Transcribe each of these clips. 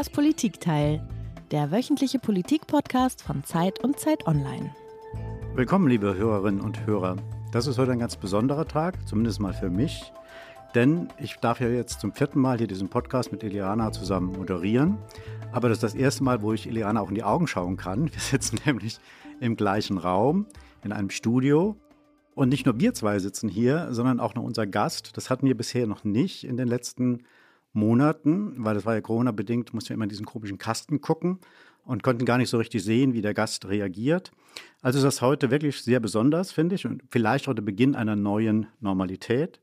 Das Politikteil, der wöchentliche Politik-Podcast von Zeit und Zeit Online. Willkommen, liebe Hörerinnen und Hörer. Das ist heute ein ganz besonderer Tag, zumindest mal für mich, denn ich darf ja jetzt zum vierten Mal hier diesen Podcast mit Eliana zusammen moderieren. Aber das ist das erste Mal, wo ich Eliana auch in die Augen schauen kann. Wir sitzen nämlich im gleichen Raum, in einem Studio. Und nicht nur wir zwei sitzen hier, sondern auch noch unser Gast. Das hatten wir bisher noch nicht in den letzten Monaten, weil das war ja Corona-bedingt, mussten wir immer in diesen komischen Kasten gucken und konnten gar nicht so richtig sehen, wie der Gast reagiert. Also ist das heute wirklich sehr besonders, finde ich, und vielleicht auch der Beginn einer neuen Normalität.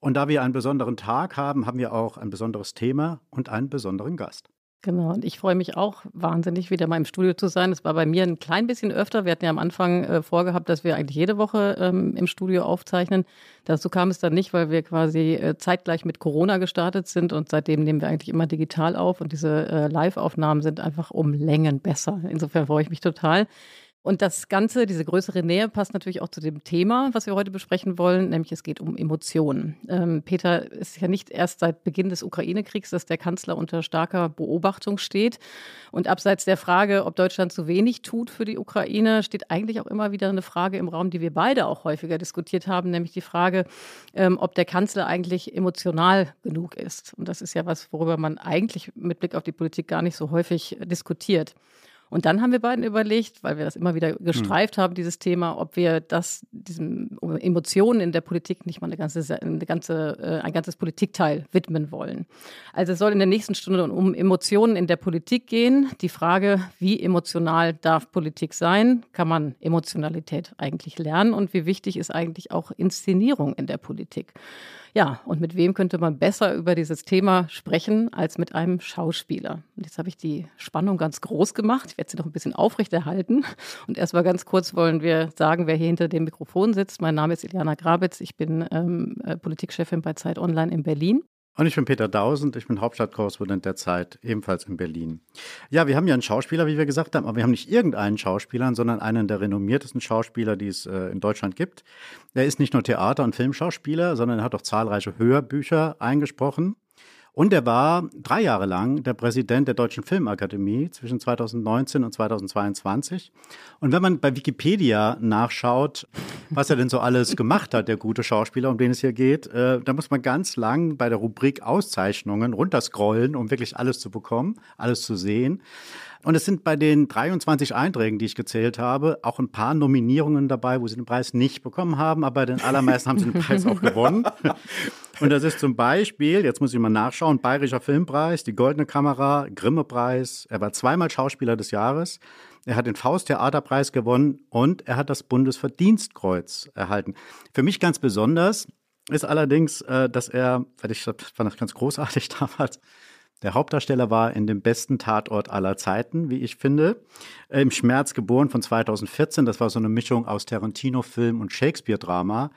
Und da wir einen besonderen Tag haben, haben wir auch ein besonderes Thema und einen besonderen Gast. Genau, und ich freue mich auch wahnsinnig, wieder mal im Studio zu sein. Es war bei mir ein klein bisschen öfter. Wir hatten ja am Anfang äh, vorgehabt, dass wir eigentlich jede Woche ähm, im Studio aufzeichnen. Dazu kam es dann nicht, weil wir quasi äh, zeitgleich mit Corona gestartet sind und seitdem nehmen wir eigentlich immer digital auf und diese äh, Live-Aufnahmen sind einfach um Längen besser. Insofern freue ich mich total. Und das Ganze, diese größere Nähe, passt natürlich auch zu dem Thema, was wir heute besprechen wollen, nämlich es geht um Emotionen. Ähm, Peter ist ja nicht erst seit Beginn des Ukraine-Kriegs, dass der Kanzler unter starker Beobachtung steht. Und abseits der Frage, ob Deutschland zu wenig tut für die Ukraine, steht eigentlich auch immer wieder eine Frage im Raum, die wir beide auch häufiger diskutiert haben, nämlich die Frage, ähm, ob der Kanzler eigentlich emotional genug ist. Und das ist ja was, worüber man eigentlich mit Blick auf die Politik gar nicht so häufig diskutiert. Und dann haben wir beiden überlegt, weil wir das immer wieder gestreift mhm. haben, dieses Thema, ob wir das, diesen Emotionen in der Politik nicht mal eine ganze, eine ganze, äh, ein ganzes Politikteil widmen wollen. Also es soll in der nächsten Stunde um Emotionen in der Politik gehen. Die Frage, wie emotional darf Politik sein? Kann man Emotionalität eigentlich lernen? Und wie wichtig ist eigentlich auch Inszenierung in der Politik? Ja, und mit wem könnte man besser über dieses Thema sprechen als mit einem Schauspieler? Und jetzt habe ich die Spannung ganz groß gemacht. Ich werde sie noch ein bisschen aufrechterhalten. Und erstmal ganz kurz wollen wir sagen, wer hier hinter dem Mikrofon sitzt. Mein Name ist Iliana Grabitz. Ich bin ähm, äh, Politikchefin bei Zeit Online in Berlin. Und ich bin Peter Dausend, ich bin Hauptstadtkorrespondent der Zeit, ebenfalls in Berlin. Ja, wir haben ja einen Schauspieler, wie wir gesagt haben, aber wir haben nicht irgendeinen Schauspieler, sondern einen der renommiertesten Schauspieler, die es äh, in Deutschland gibt. Er ist nicht nur Theater- und Filmschauspieler, sondern er hat auch zahlreiche Hörbücher eingesprochen. Und er war drei Jahre lang der Präsident der Deutschen Filmakademie zwischen 2019 und 2022. Und wenn man bei Wikipedia nachschaut, was er denn so alles gemacht hat, der gute Schauspieler, um den es hier geht, äh, da muss man ganz lang bei der Rubrik Auszeichnungen runterscrollen, um wirklich alles zu bekommen, alles zu sehen. Und es sind bei den 23 Einträgen, die ich gezählt habe, auch ein paar Nominierungen dabei, wo sie den Preis nicht bekommen haben, aber bei den allermeisten haben sie den Preis auch gewonnen. Und das ist zum Beispiel, jetzt muss ich mal nachschauen, Bayerischer Filmpreis, die Goldene Kamera, Grimme-Preis. Er war zweimal Schauspieler des Jahres. Er hat den Faust-Theaterpreis gewonnen und er hat das Bundesverdienstkreuz erhalten. Für mich ganz besonders ist allerdings, äh, dass er, ich fand das ganz großartig damals, der Hauptdarsteller war in dem besten Tatort aller Zeiten, wie ich finde. Im Schmerz geboren von 2014. Das war so eine Mischung aus Tarantino-Film und Shakespeare-Drama.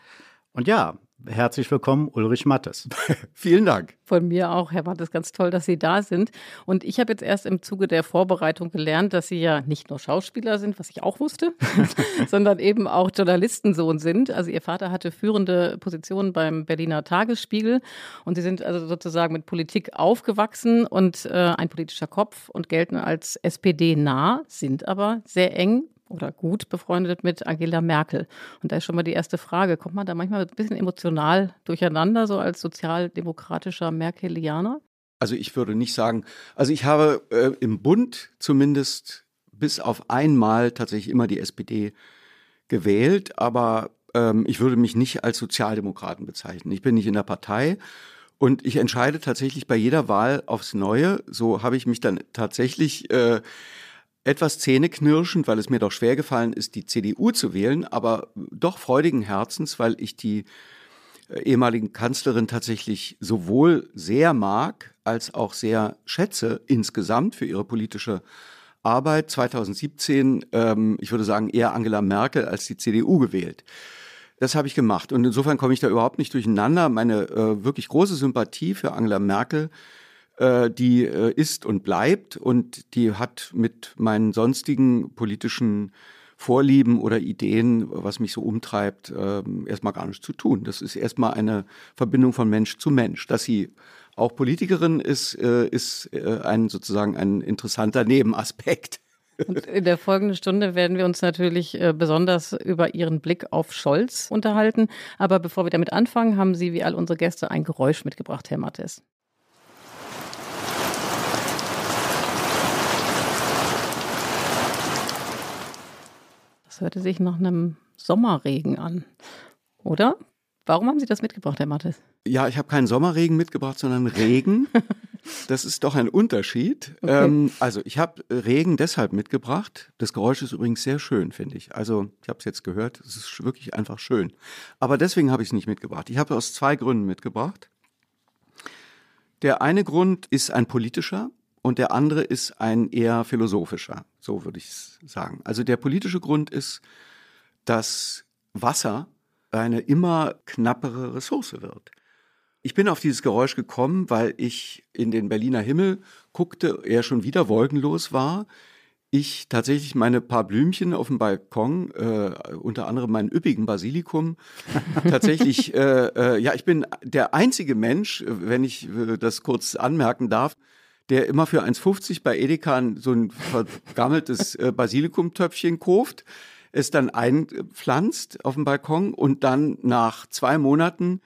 Und ja, Herzlich willkommen, Ulrich Mattes. Vielen Dank. Von mir auch, Herr Mattes, ganz toll, dass Sie da sind. Und ich habe jetzt erst im Zuge der Vorbereitung gelernt, dass Sie ja nicht nur Schauspieler sind, was ich auch wusste, sondern eben auch Journalistensohn sind. Also Ihr Vater hatte führende Positionen beim Berliner Tagesspiegel und Sie sind also sozusagen mit Politik aufgewachsen und äh, ein politischer Kopf und gelten als SPD-nah, sind aber sehr eng oder gut befreundet mit Angela Merkel. Und da ist schon mal die erste Frage, kommt man da manchmal ein bisschen emotional durcheinander, so als sozialdemokratischer Merkelianer? Also ich würde nicht sagen, also ich habe äh, im Bund zumindest bis auf einmal tatsächlich immer die SPD gewählt, aber ähm, ich würde mich nicht als Sozialdemokraten bezeichnen. Ich bin nicht in der Partei und ich entscheide tatsächlich bei jeder Wahl aufs Neue. So habe ich mich dann tatsächlich äh, etwas zähneknirschend, weil es mir doch schwer gefallen ist, die CDU zu wählen, aber doch freudigen Herzens, weil ich die äh, ehemaligen Kanzlerin tatsächlich sowohl sehr mag als auch sehr schätze insgesamt für ihre politische Arbeit. 2017, ähm, ich würde sagen, eher Angela Merkel als die CDU gewählt. Das habe ich gemacht. Und insofern komme ich da überhaupt nicht durcheinander. Meine äh, wirklich große Sympathie für Angela Merkel äh, die äh, ist und bleibt und die hat mit meinen sonstigen politischen Vorlieben oder Ideen, was mich so umtreibt, äh, erstmal gar nichts zu tun. Das ist erstmal eine Verbindung von Mensch zu Mensch. Dass sie auch Politikerin ist, äh, ist äh, ein sozusagen ein interessanter Nebenaspekt. Und in der folgenden Stunde werden wir uns natürlich äh, besonders über Ihren Blick auf Scholz unterhalten. Aber bevor wir damit anfangen, haben Sie wie all unsere Gäste ein Geräusch mitgebracht, Herr Mattes. Das hörte sich nach einem Sommerregen an, oder? Warum haben Sie das mitgebracht, Herr Mattes? Ja, ich habe keinen Sommerregen mitgebracht, sondern Regen. Das ist doch ein Unterschied. Okay. Ähm, also ich habe Regen deshalb mitgebracht. Das Geräusch ist übrigens sehr schön, finde ich. Also ich habe es jetzt gehört. Es ist wirklich einfach schön. Aber deswegen habe ich es nicht mitgebracht. Ich habe es aus zwei Gründen mitgebracht. Der eine Grund ist ein politischer und der andere ist ein eher philosophischer. So würde ich es sagen. Also der politische Grund ist, dass Wasser eine immer knappere Ressource wird. Ich bin auf dieses Geräusch gekommen, weil ich in den Berliner Himmel guckte, er schon wieder wolkenlos war. Ich tatsächlich meine paar Blümchen auf dem Balkon, äh, unter anderem meinen üppigen Basilikum, tatsächlich, äh, äh, ja, ich bin der einzige Mensch, wenn ich äh, das kurz anmerken darf, der immer für 1,50 bei Edeka so ein vergammeltes äh, Basilikumtöpfchen kauft, es dann einpflanzt auf dem Balkon und dann nach zwei Monaten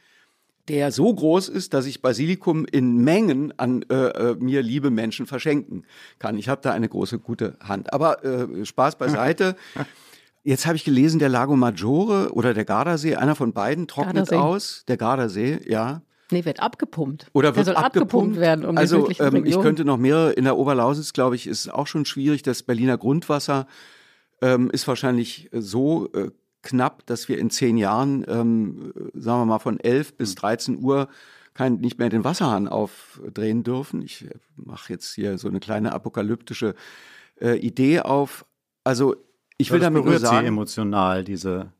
der so groß ist, dass ich Basilikum in Mengen an äh, äh, mir liebe Menschen verschenken kann. Ich habe da eine große gute Hand. Aber äh, Spaß beiseite. Jetzt habe ich gelesen, der Lago Maggiore oder der Gardasee, einer von beiden trocknet Gardasee. aus. Der Gardasee, ja. Nee, wird abgepumpt. Oder Der wird soll abgepumpt werden, um also ähm, ich könnte noch mehrere in der Oberlausitz, glaube ich, ist auch schon schwierig. Das Berliner Grundwasser ähm, ist wahrscheinlich äh, so äh, knapp, dass wir in zehn Jahren, ähm, äh, sagen wir mal, von 11 bis 13 Uhr kein, nicht mehr den Wasserhahn aufdrehen dürfen. Ich äh, mache jetzt hier so eine kleine apokalyptische äh, Idee auf. Also ich will das damit nur berührt Sie sagen, emotional, diese,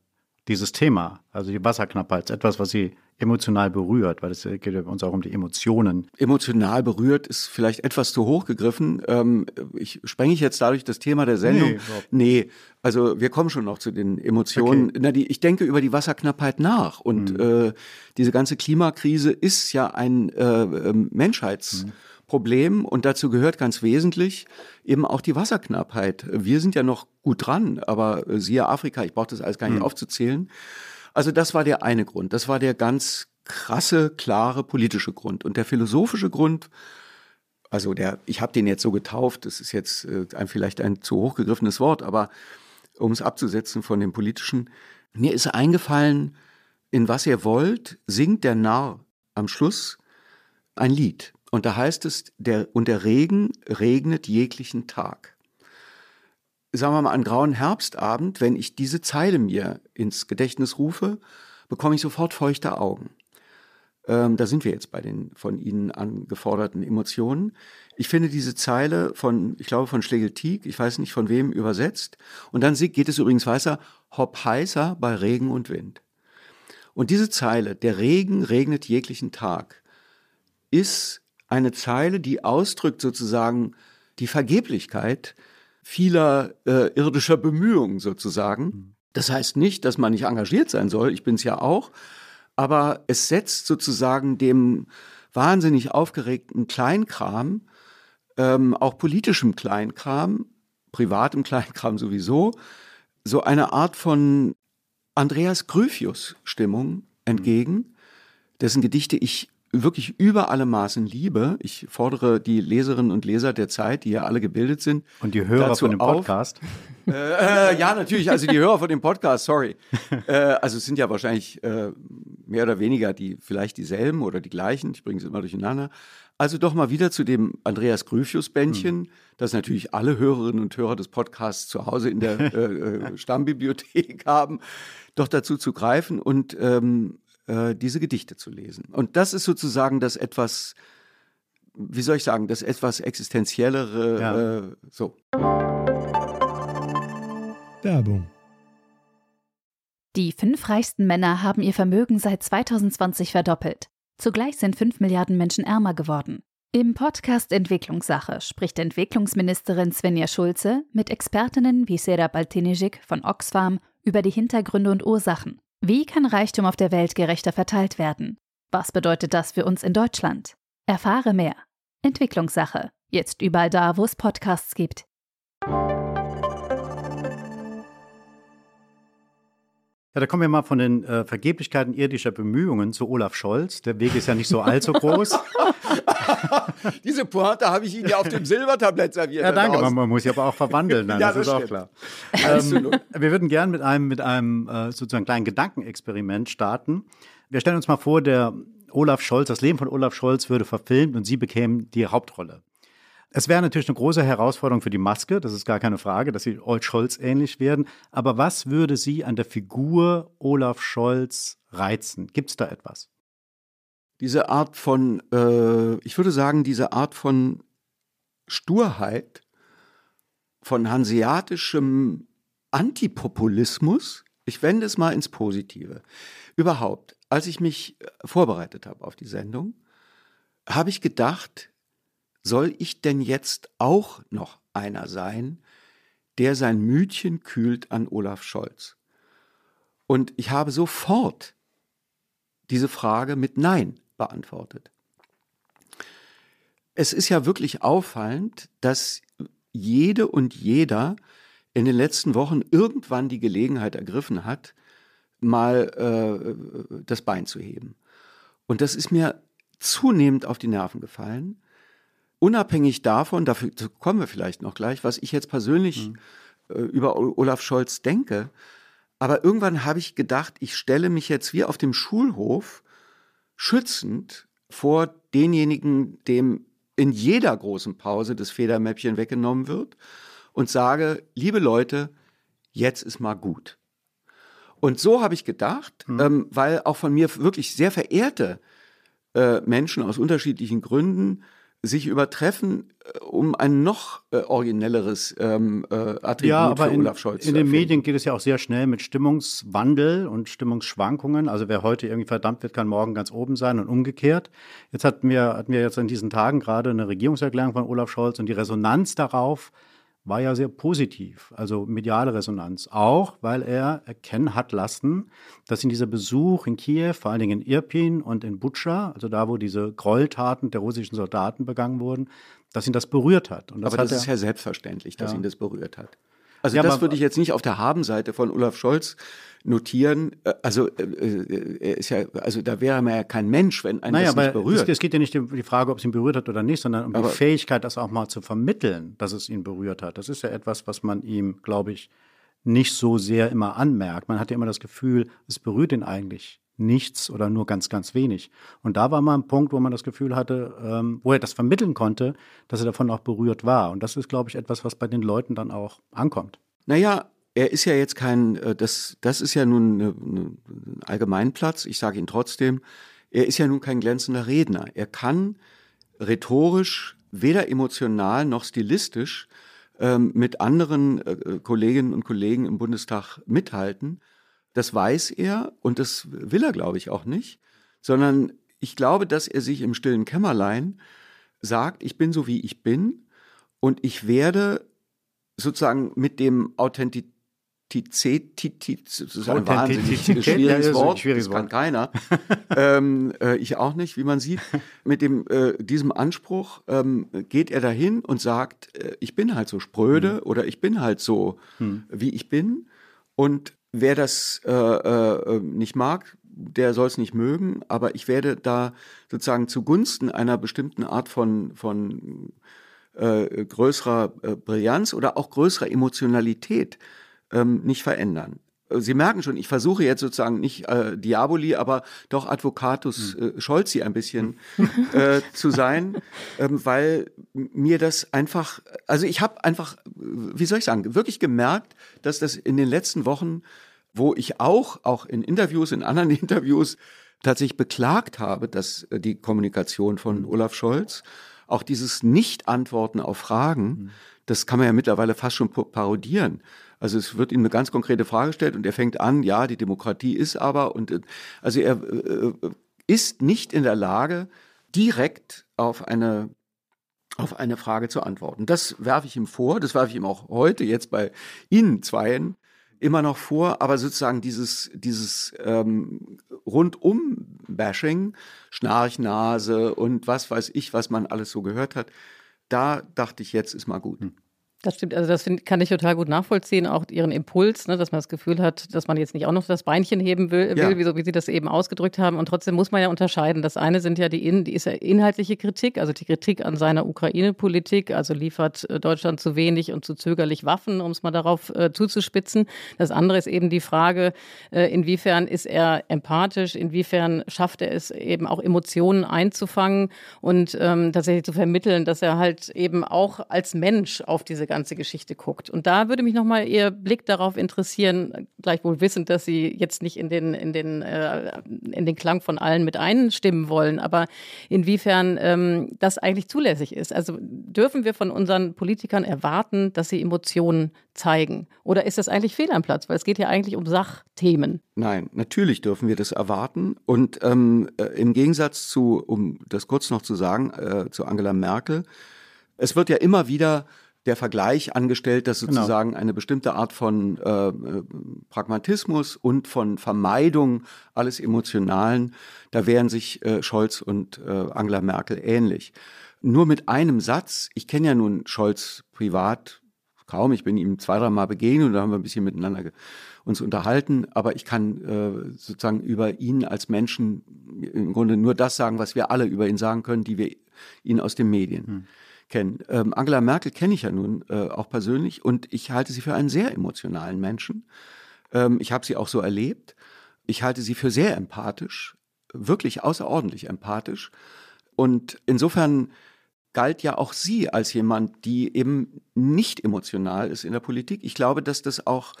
dieses Thema, also die Wasserknappheit, ist etwas, was Sie emotional berührt, weil es geht uns auch um die Emotionen. emotional berührt ist vielleicht etwas zu hoch gegriffen. Ähm, ich sprenge ich jetzt dadurch das Thema der Sendung? Nee, Nee, also wir kommen schon noch zu den Emotionen. Okay. Na, die, ich denke über die Wasserknappheit nach und äh, diese ganze Klimakrise ist ja ein äh, ähm, Menschheitsproblem und dazu gehört ganz wesentlich eben auch die Wasserknappheit. Wir sind ja noch gut dran, aber äh, siehe Afrika, ich brauche das alles gar nicht aufzuzählen. Also das war der eine Grund. Das war der ganz krasse, klare politische Grund. Und der philosophische Grund, also der, ich habe den jetzt so getauft, das ist jetzt äh, ein, vielleicht ein zu hochgegriffenes Wort, aber um es abzusetzen von dem politischen, mir ist eingefallen, in was ihr wollt, singt der Narr am Schluss ein Lied. Und da heißt es, der, und der Regen regnet jeglichen Tag sagen wir mal, an grauen Herbstabend, wenn ich diese Zeile mir ins Gedächtnis rufe, bekomme ich sofort feuchte Augen. Ähm, da sind wir jetzt bei den von Ihnen angeforderten Emotionen. Ich finde diese Zeile von, ich glaube, von Schlegel-Tieg, ich weiß nicht von wem übersetzt. Und dann geht es übrigens weiter, hopp heißer bei Regen und Wind. Und diese Zeile, der Regen regnet jeglichen Tag, ist eine Zeile, die ausdrückt sozusagen die Vergeblichkeit vieler äh, irdischer Bemühungen sozusagen. Das heißt nicht, dass man nicht engagiert sein soll, ich bin es ja auch, aber es setzt sozusagen dem wahnsinnig aufgeregten Kleinkram, ähm, auch politischem Kleinkram, privatem Kleinkram sowieso, so eine Art von Andreas Gryphius-Stimmung entgegen, dessen Gedichte ich wirklich über alle Maßen liebe. Ich fordere die Leserinnen und Leser der Zeit, die ja alle gebildet sind. Und die Hörer von dem auf- Podcast. Äh, äh, ja, natürlich, also die Hörer von dem Podcast, sorry. Äh, also es sind ja wahrscheinlich äh, mehr oder weniger die, vielleicht dieselben oder die gleichen, ich bringe es immer durcheinander. Also doch mal wieder zu dem Andreas Grüfius-Bändchen, das natürlich alle Hörerinnen und Hörer des Podcasts zu Hause in der äh, äh, Stammbibliothek haben, doch dazu zu greifen und ähm, äh, diese Gedichte zu lesen. Und das ist sozusagen das etwas, wie soll ich sagen, das etwas existenziellere, Ja. äh, so. Werbung. Die fünf reichsten Männer haben ihr Vermögen seit 2020 verdoppelt. Zugleich sind fünf Milliarden Menschen ärmer geworden. Im Podcast Entwicklungssache spricht Entwicklungsministerin Svenja Schulze mit Expertinnen wie Serap Altinejik von Oxfam über die Hintergründe und Ursachen. Wie kann Reichtum auf der Welt gerechter verteilt werden? Was bedeutet das für uns in Deutschland? Erfahre mehr. Entwicklungssache. Jetzt überall da, wo es Podcasts gibt. Ja, da kommen wir mal von den äh, Vergeblichkeiten irdischer Bemühungen zu Olaf Scholz. Der Weg ist ja nicht so allzu groß. Diese Pointe habe ich Ihnen ja auf dem Silbertablett serviert. Ja, danke. Man, man, muss ja aber auch verwandeln. Dann, ja, das, das ist stimmt. auch klar. Ähm, wir würden gerne mit einem, mit einem äh, sozusagen kleinen Gedankenexperiment starten. Wir stellen uns mal vor, der Olaf Scholz, das Leben von Olaf Scholz würde verfilmt und Sie bekämen die Hauptrolle. Es wäre natürlich eine große Herausforderung für die Maske, das ist gar keine Frage, dass sie Old Scholz ähnlich werden. Aber was würde Sie an der Figur Olaf Scholz reizen? Gibt es da etwas? Diese Art von, äh, ich würde sagen, diese Art von Sturheit, von hanseatischem Antipopulismus, ich wende es mal ins Positive. Überhaupt, als ich mich äh, vorbereitet habe auf die Sendung, habe ich gedacht, soll ich denn jetzt auch noch einer sein, der sein Mütchen kühlt an Olaf Scholz? Und ich habe sofort diese Frage mit Nein beantwortet. Es ist ja wirklich auffallend, dass jede und jeder in den letzten Wochen irgendwann die Gelegenheit ergriffen hat, mal äh, das Bein zu heben. Und das ist mir zunehmend auf die Nerven gefallen unabhängig davon, dafür kommen wir vielleicht noch gleich, was ich jetzt persönlich mhm. äh, über Olaf Scholz denke, aber irgendwann habe ich gedacht, ich stelle mich jetzt wie auf dem Schulhof schützend vor denjenigen, dem in jeder großen Pause das Federmäppchen weggenommen wird und sage, liebe Leute, jetzt ist mal gut. Und so habe ich gedacht, mhm. ähm, weil auch von mir wirklich sehr verehrte äh, Menschen aus unterschiedlichen Gründen sich übertreffen, äh, um ein noch äh, originelleres ähm, äh, Attribut ja, aber für in, Olaf Scholz in den Medien geht es ja auch sehr schnell mit Stimmungswandel und Stimmungsschwankungen. Also wer heute irgendwie verdammt wird, kann morgen ganz oben sein und umgekehrt. Jetzt hatten wir, hatten wir jetzt in diesen Tagen gerade eine Regierungserklärung von Olaf Scholz und die Resonanz darauf war ja sehr positiv, also mediale Resonanz. Auch, weil er erkennen hat lassen, dass in dieser Besuch in Kiew, vor allen Dingen in Irpin und in Butscha, also da, wo diese Gräueltaten der russischen Soldaten begangen wurden, dass ihn das berührt hat. das Aber das ist ja selbstverständlich, dass ja. ihn das berührt hat. Also ja, das würde ich jetzt nicht auf der Habenseite von Olaf Scholz notieren. Äh, also äh, äh, er ist ja, also da wäre man ja kein Mensch, wenn einen naja, das nicht berührt. Es, es geht ja nicht um die Frage, ob es ihn berührt hat oder nicht, sondern um aber die Fähigkeit, das auch mal zu vermitteln, dass es ihn berührt hat. Das ist ja etwas, was man ihm, glaube ich, nicht so sehr immer anmerkt. Man hat ja immer das Gefühl, es berührt ihn eigentlich nichts oder nur ganz, ganz wenig. Und da war mal ein Punkt, wo man das Gefühl hatte, ähm, wo er das vermitteln konnte, dass er davon auch berührt war. Und das ist, glaube ich, etwas, was bei den Leuten dann auch ankommt. Naja, er ist ja jetzt kein, äh, das, das ist ja nun ein Allgemeinplatz, ich sage ihn trotzdem, er ist ja nun kein glänzender Redner. Er kann rhetorisch, weder emotional noch stilistisch ähm, mit anderen äh, Kolleginnen und Kollegen im Bundestag mithalten. Das weiß er und das will er, glaube ich, auch nicht, sondern ich glaube, dass er sich im stillen Kämmerlein sagt, ich bin so wie ich bin und ich werde sozusagen mit dem Authentizität das ist ein wahnsinnig schwieriges ja, Wort, schwieriges das kann keiner. ähm, äh, ich auch nicht, wie man sieht. Mit dem, äh, diesem Anspruch ähm, geht er dahin und sagt, äh, ich bin halt so spröde hm. oder ich bin halt so, hm. wie ich bin. Und wer das äh, äh, nicht mag, der soll es nicht mögen, aber ich werde da sozusagen zugunsten einer bestimmten Art von, von äh, größerer äh, Brillanz oder auch größerer Emotionalität ähm, nicht verändern. Sie merken schon, ich versuche jetzt sozusagen nicht äh, Diaboli, aber doch Advocatus hm. äh, Scholzi ein bisschen äh, zu sein, ähm, weil mir das einfach, also ich habe einfach, wie soll ich sagen, wirklich gemerkt, dass das in den letzten Wochen, wo ich auch, auch in Interviews, in anderen Interviews tatsächlich beklagt habe, dass äh, die Kommunikation von hm. Olaf Scholz auch dieses Nicht-Antworten auf Fragen, das kann man ja mittlerweile fast schon parodieren. Also es wird ihm eine ganz konkrete Frage gestellt und er fängt an, ja, die Demokratie ist aber und äh, also er äh, ist nicht in der Lage, direkt auf eine auf eine Frage zu antworten. Das werfe ich ihm vor, das werfe ich ihm auch heute jetzt bei Ihnen zweien immer noch vor, aber sozusagen dieses, dieses ähm, rundum Bashing, Schnarchnase und was weiß ich, was man alles so gehört hat. Da dachte ich, jetzt ist mal gut. Hm. Das stimmt, also das find, kann ich total gut nachvollziehen, auch ihren Impuls, ne, dass man das Gefühl hat, dass man jetzt nicht auch noch das Beinchen heben will, ja. will wie, so, wie Sie das eben ausgedrückt haben. Und trotzdem muss man ja unterscheiden. Das eine sind ja die, in, die ist ja inhaltliche Kritik, also die Kritik an seiner Ukraine-Politik, also liefert äh, Deutschland zu wenig und zu zögerlich Waffen, um es mal darauf äh, zuzuspitzen. Das andere ist eben die Frage, äh, inwiefern ist er empathisch, inwiefern schafft er es eben auch Emotionen einzufangen und ähm, tatsächlich zu vermitteln, dass er halt eben auch als Mensch auf diese ganze Geschichte guckt. Und da würde mich nochmal Ihr Blick darauf interessieren, gleichwohl wissend, dass Sie jetzt nicht in den, in den, äh, in den Klang von allen mit einstimmen wollen, aber inwiefern ähm, das eigentlich zulässig ist. Also dürfen wir von unseren Politikern erwarten, dass sie Emotionen zeigen? Oder ist das eigentlich fehl am Platz? Weil es geht ja eigentlich um Sachthemen. Nein, natürlich dürfen wir das erwarten. Und ähm, äh, im Gegensatz zu, um das kurz noch zu sagen, äh, zu Angela Merkel, es wird ja immer wieder der Vergleich angestellt, dass genau. sozusagen genau. eine bestimmte Art von äh, Pragmatismus und von Vermeidung alles Emotionalen, da wären sich äh, Scholz und äh, Angela Merkel ähnlich. Nur mit einem Satz, ich kenne ja nun Scholz privat kaum, ich bin ihm zwei, drei Mal begegnet und da haben wir ein bisschen miteinander uns unterhalten, aber ich kann äh, sozusagen über ihn als Menschen im Grunde nur das sagen, was wir alle über ihn sagen können, die wir ihn aus den Medien hm kennen. Ähm, Angela Merkel kenne ich ja nun äh, auch persönlich und ich halte sie für einen sehr emotionalen Menschen. Ähm, ich habe sie auch so erlebt. Ich halte sie für sehr empathisch, wirklich außerordentlich empathisch. Und insofern galt ja auch sie als jemand, die eben nicht emotional ist in der Politik. Ich glaube, dass das auch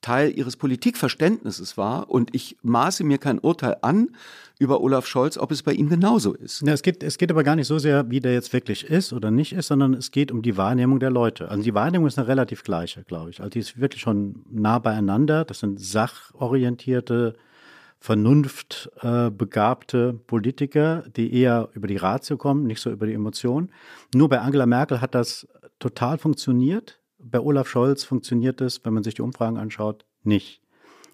Teil ihres Politikverständnisses war und ich maße mir kein Urteil an über Olaf Scholz, ob es bei ihm genauso ist. Ja, es, geht, es geht aber gar nicht so sehr, wie der jetzt wirklich ist oder nicht ist, sondern es geht um die Wahrnehmung der Leute. Also die Wahrnehmung ist eine relativ gleiche, glaube ich. Also die ist wirklich schon nah beieinander. Das sind sachorientierte, vernunftbegabte Politiker, die eher über die Ratio kommen, nicht so über die Emotionen. Nur bei Angela Merkel hat das total funktioniert bei Olaf Scholz funktioniert es, wenn man sich die Umfragen anschaut, nicht.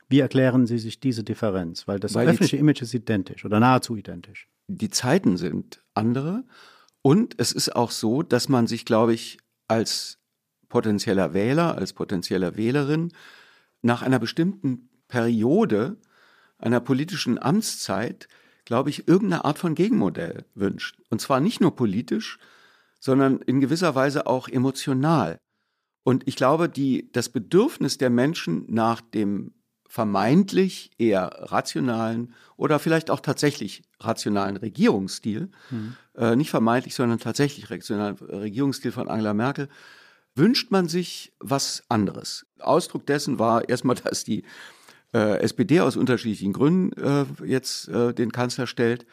Wie erklären Sie sich diese Differenz? Weil das Weil öffentliche Image ist identisch oder nahezu identisch. Die Zeiten sind andere und es ist auch so, dass man sich, glaube ich, als potenzieller Wähler, als potenzieller Wählerin nach einer bestimmten Periode einer politischen Amtszeit, glaube ich, irgendeine Art von Gegenmodell wünscht. Und zwar nicht nur politisch, sondern in gewisser Weise auch emotional. Und ich glaube, die, das Bedürfnis der Menschen nach dem vermeintlich eher rationalen oder vielleicht auch tatsächlich rationalen Regierungsstil, mhm. äh, nicht vermeintlich, sondern tatsächlich rationalen Regierungsstil von Angela Merkel, wünscht man sich was anderes. Ausdruck dessen war erstmal, dass die äh, SPD aus unterschiedlichen Gründen äh, jetzt äh, den Kanzler stellt.